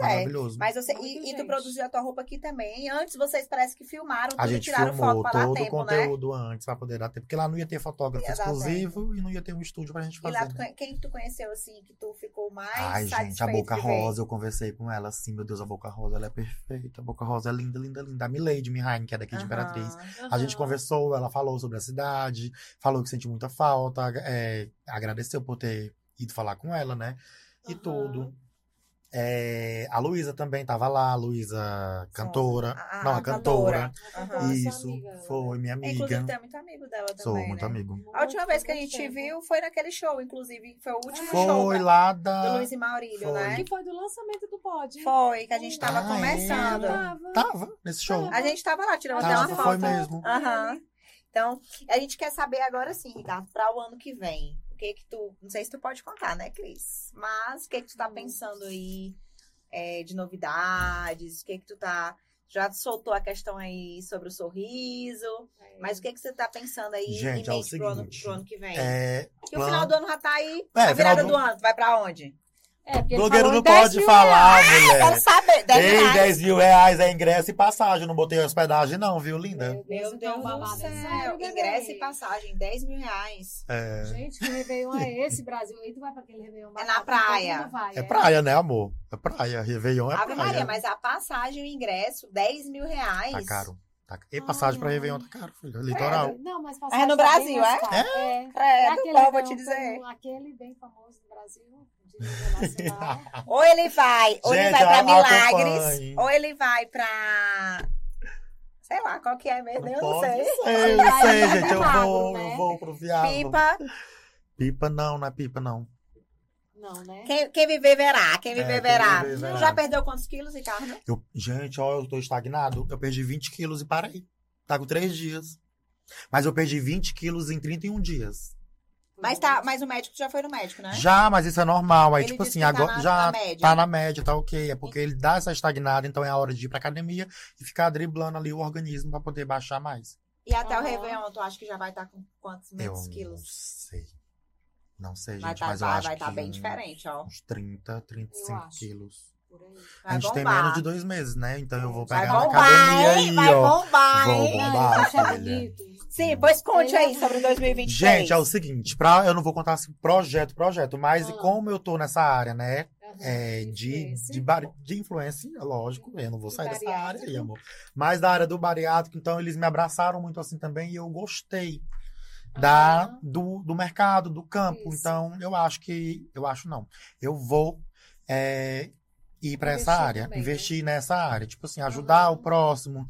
É. Maravilhoso. Mas você, e, e tu gente. produziu a tua roupa aqui também. Antes vocês parece que filmaram tudo A e gente tiraram filmou foto todo o tempo, né? conteúdo antes pra poder dar tempo. Porque lá não ia ter fotógrafo Ia exclusivo e não ia ter um estúdio pra gente E fazer. lá, tu né? quem tu conheceu, assim, que tu ficou mais Ai, gente, a Boca? Rosa, eu conversei com ela assim, meu Deus, a Boca Rosa, ela é perfeita. A Boca Rosa é linda, linda, linda. A Milady Mihain, que é daqui de Aham. Imperatriz. Aham. A gente conversou, ela falou sobre a cidade, falou que sentiu muita falta, é, agradeceu por ter ido falar com ela, né? E Aham. tudo. É, a Luísa também tava lá, a Luísa cantora. A- a- não, a a cantora. Aham. Isso, amiga, foi minha amiga. Inclusive, é muito amigo dela também, Sou né? muito amigo. A última vez que a gente tempo. viu foi naquele show, inclusive. Foi o último Foi show Foi da- lá do da. Luiz e Maurílio, Foi. né? Que foi do lançamento do pod. Foi, que a gente tava Ah, é? começando. Tava. Tava nesse show. A gente tava lá, tiramos até uma foi foto. mesmo. Aham. Então, a gente quer saber agora sim, Ricardo, para o ano que vem. O que que tu. Não sei se tu pode contar, né, Cris? Mas o que que tu tá Hum. pensando aí é, de novidades? O que que tu tá. Já soltou a questão aí sobre o sorriso. É. Mas o que que você tá pensando aí Gente, em é o mente pro, ano, pro ano que vem? É, Porque o final do ano já tá aí. É, a virada do- do ano, tu vai pra onde? É, blogueiro não em 10 pode falar, Quero mulher. saber. 10 Ei, reais. 10 mil reais é ingresso e passagem. Não botei hospedagem, não, viu, linda? Meu Deus, Meu Deus do é céu. bebê? Ingresso e passagem, 10 mil reais. É, Gente, que Réveillon é esse, Brasil? Aí tu vai pra aquele Réveillon É na praia. vai, é praia, né, amor? É praia. Réveillon é Ave praia. Maria, mas a passagem e o ingresso, 10 mil reais. Tá caro. Tá... E passagem pra Réveillon tá caro, filho. Litoral. Não, mas É passagem no tá bem Brasil, mais é? caro. É. É Credo, aquele pô, vou te dizer. Aquele bem famoso no Brasil. Ou ele vai, ou ele Gente, vai pra a- Milagres, acompanhe. ou ele vai pra. Sei lá, qual que é mesmo, eu não sei. ser, não sei, Vai gente. Eu vou, né? eu vou pro viado. Pipa. Pipa não, não é pipa, não. Não, né? Quem, quem viver verá, quem viver É, quem verá. viver verá. Já perdeu quantos quilos, Ricardo? Eu, gente, ó, eu tô estagnado. Eu perdi 20 quilos e parei. Tá com 3 dias. Mas eu perdi 20 quilos em 31 dias. Mas, tá, mas o médico já foi no médico, né? Já, mas isso é normal. Aí, Ele tipo assim, tá agora na- já na média. tá na média, tá ok. É porque ele dá essa estagnada, então é a hora de ir pra academia e ficar driblando ali o organismo pra poder baixar mais. E até o Aham. Réveillon, tu acha que já vai estar com quantos Eu menos não quilos? sei. Não sei, Vai gente, tá, mas eu vai acho vai que tá bem um- diferente, ó. uns 30, 35 acho. quilos. Por aí. a Vai gente tem bombar. menos de dois meses, né? Então eu vou Vai pegar na bombar, academia hein? aí, Vai ó. bombar, Vou hein? bombar, filha. Sim, pois conte aí sobre 2023. Gente, é o seguinte, pra, eu não vou contar assim, projeto, projeto, mas Ah. como eu tô nessa área, né? É, de, de, bar- de influência, é lógico, eu não vou sair dessa área aí, amor. Mas da área do bariátrico, então eles me abraçaram muito assim também e eu gostei da, do, do mercado, do campo. Isso. Então eu acho que, eu acho não, eu vou é, ir para essa área, também, né? investir nessa área, tipo assim, ajudar Aham. o próximo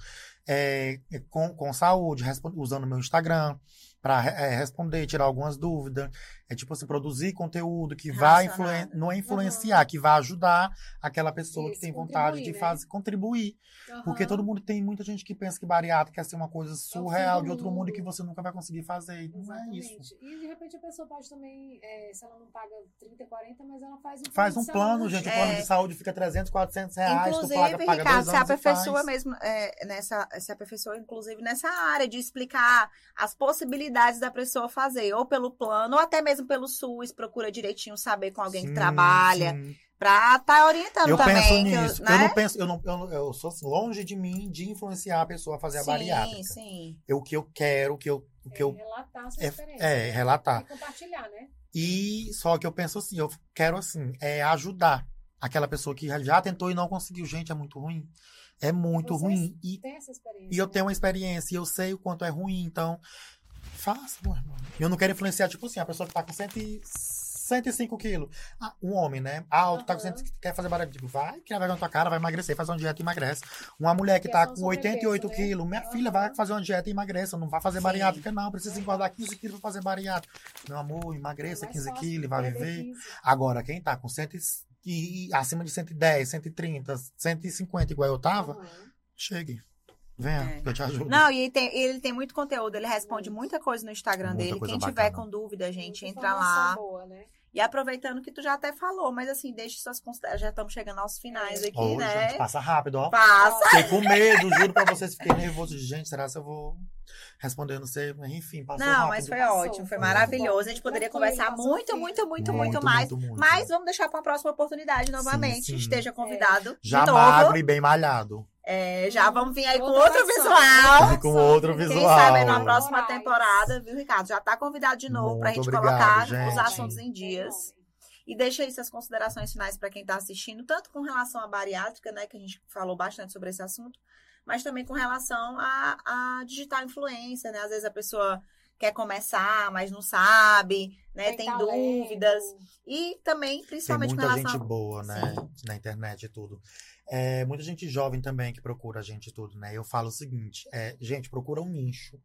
é, com, com saúde, usando meu Instagram para responder, tirar algumas dúvidas, é tipo assim, produzir conteúdo que vai influen não é influenciar, que vai ajudar aquela pessoa que Isso, tem vontade de contribuir, né? fazer, contribuir. Porque Aham. todo mundo tem muita gente que pensa que bariátrica é ser uma coisa surreal do de outro mundo e que você nunca vai conseguir fazer. E Não é isso. Exatamente. E de repente a pessoa pode também, é, se ela não paga 30, 40, mas ela faz um Faz plano um de plano, gente. O É. plano de saúde fica 300, 400 reais. tu Inclusive, paga, paga Ricardo, se aperfeiçoa faz. mesmo é, nessa, se aperfeiçoa, inclusive, nessa área de explicar as possibilidades da pessoa fazer, ou pelo plano, ou até mesmo pelo SUS, procura direitinho saber com alguém que Sim, trabalha, sim. pra tá orientando Eu também. penso que nisso. né? Eu não penso, eu não, eu, não- eu sou assim, longe de mim de influenciar a pessoa a fazer a sim, bariátrica. sim. Eu, o que eu quero, o que eu, o que É, eu relatar a sua é, experiência. é, relatar. E compartilhar, né? E só que eu penso assim, eu quero assim, é ajudar aquela pessoa que já tentou e não conseguiu. Gente, é muito ruim. É muito Vocês ruim. E, Tem essa experiência. e eu né? tenho uma experiência e eu sei o quanto é ruim, então faça, meu irmão. Eu não quero influenciar, tipo assim, a pessoa que tá com 100, e- 105 quilos. Ah, um homem, né? Alto, tá com Aham. 100, quer fazer bariátrica. Tipo, vai, criar vergonha na tua cara, vai emagrecer, faz uma dieta e emagrece. Uma mulher que Que é tá com 88 sobrepeso, né? quilos, minha Aham. filha vai fazer uma dieta e emagreça. Não vai fazer Sim. bariátrica, não. Precisa engordar 15 quilos pra fazer bariátrica. Meu amor, É emagreça mais 15 fácil quilos vai viver. 15. Agora, quem tá com 100 e, acima de 110, 130, 150, igual eu tava, Aham. chegue. Venha, É. que eu te ajudo. Não, e tem- ele tem muito conteúdo, ele responde muita coisa no Instagram Muita dele. Quem tiver bacana. com dúvida, gente, entra lá. Boa, né? E aproveitando que tu já até falou, mas assim, deixe suas considerações. Já estamos chegando aos finais É. aqui, Ô, né? gente, passa rápido, ó. Passa. Fiquei com medo, juro pra vocês, fiquei nervoso. Gente, será que eu vou responder? Não sei, mas enfim, passou Não, rápido. mas foi Passou, ótimo, foi maravilhoso. A gente poderia conversar muito, muito, muito, Muito, muito mais. muito, muito. Mas vamos deixar para uma próxima oportunidade novamente. sim. Esteja convidado Já de novo. magro e bem malhado. É, já vamos vir aí com Outra outro visual. E com outro Quem visual. sabe na próxima temporada, viu, Ricardo? Já tá convidado de novo pra Muito gente obrigado, colocar gente. os assuntos em Tem dias. E deixa aí suas considerações finais para quem está assistindo, tanto com relação à bariátrica, né, que a gente falou bastante sobre esse assunto, mas também com relação à, à digital influência, né? Às vezes a pessoa quer começar, mas não sabe, né? Tem, talento. dúvidas. E também, Tem principalmente com muita relação gente boa, né? Na internet e tudo. É, muita gente jovem também que procura a gente e tudo, né? Eu falo o seguinte, é, gente, procura um nicho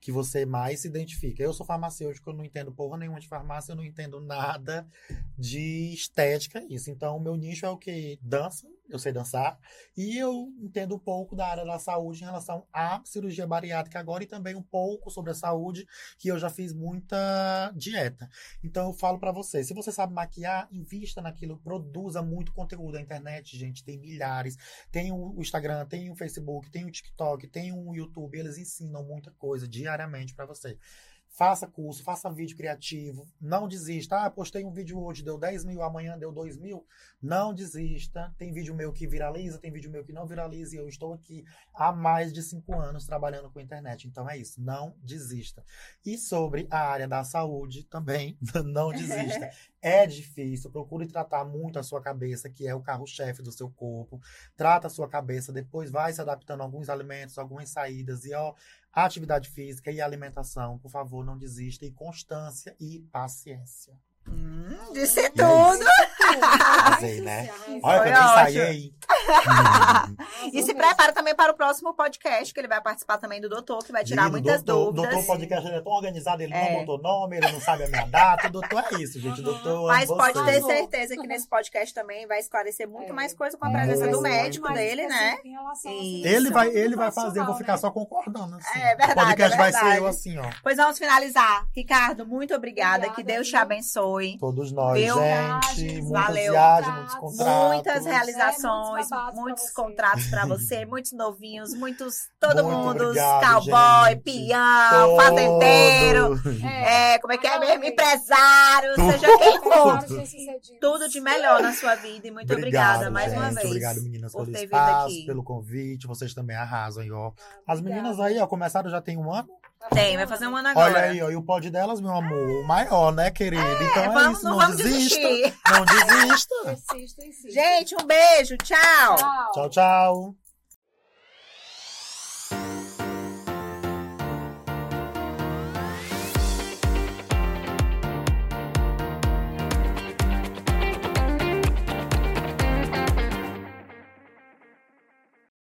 que você mais se identifica. Eu sou farmacêutico, eu não entendo porra nenhuma de farmácia, eu não entendo nada de estética, isso. Então, o meu nicho é o que? Dança, eu sei dançar, e eu entendo um pouco da área da saúde em relação à cirurgia bariátrica agora e também um pouco sobre a saúde, que eu já fiz muita dieta. Então, eu falo pra você, se você sabe maquiar, invista naquilo, produza muito conteúdo. A internet, gente, tem milhares. Tem o Instagram, tem o Facebook, tem o TikTok, tem o YouTube, eles ensinam muita coisa diariamente pra você. Faça curso, faça vídeo criativo, não desista. Ah, postei um vídeo hoje, deu 10 mil, amanhã deu 2 mil. Não desista. Tem vídeo meu que viraliza, tem vídeo meu que não viraliza, e eu estou aqui há mais de 5 anos trabalhando com internet. Então é isso, não desista. E sobre a área da saúde também, não desista. É difícil, procure tratar muito a sua cabeça, que é o carro-chefe do seu corpo. Trata a sua cabeça, depois vai se adaptando a alguns alimentos, algumas saídas. E ó, a atividade física e a alimentação, por favor, não desista. E constância e paciência. Hum, disse E é tudo. Arrasei, né? Olha, que eu ensaiei. E se prepara também para o próximo podcast, que ele vai participar também do doutor, que vai tirar Lindo, muitas doutor, dúvidas. doutor podcast ele é tão organizado, ele É. não botou nome, ele não sabe a minha data. O doutor é isso, gente. O doutor. Mas pode ter certeza que nesse podcast também vai esclarecer muito É. mais coisa com a presença do Muito médico mais dele, né? Ele vai, ele do vai fazer, eu vou profissional, ficar né? só concordando. Assim. É verdade, O podcast é vai ser verdade. eu assim, ó. Pois vamos finalizar. Ricardo, muito obrigada. Obrigada, que Deus te abençoe. Todos nós, Viu? gente. Muito Valeu. muitos Contratos. Muitas realizações, muitos babados pra muitos você. contratos pra você, muitos novinhos, muitos. Todo Muito mundo, obrigado, cowboy, gente. peão, fazendeiro. Todo. É, como é que é mesmo? Empresário, Tudo. seja quem for. Tudo de melhor na sua vida e muito obrigada mais uma vez. Obrigado, meninas, por pelo ter vindo espaço, aqui. pelo convite. Vocês também arrasam, aí, ó. As meninas aí, ó, começaram já tem um ano. Tem, vai fazer um ano agora. Olha aí, ó, e o pod delas, meu amor, o maior, né, querida? então é vamos, isso, não não, vamos desista. desistir. Não desista. Gente, um beijo. Tchau. Tchau. Tchau, tchau.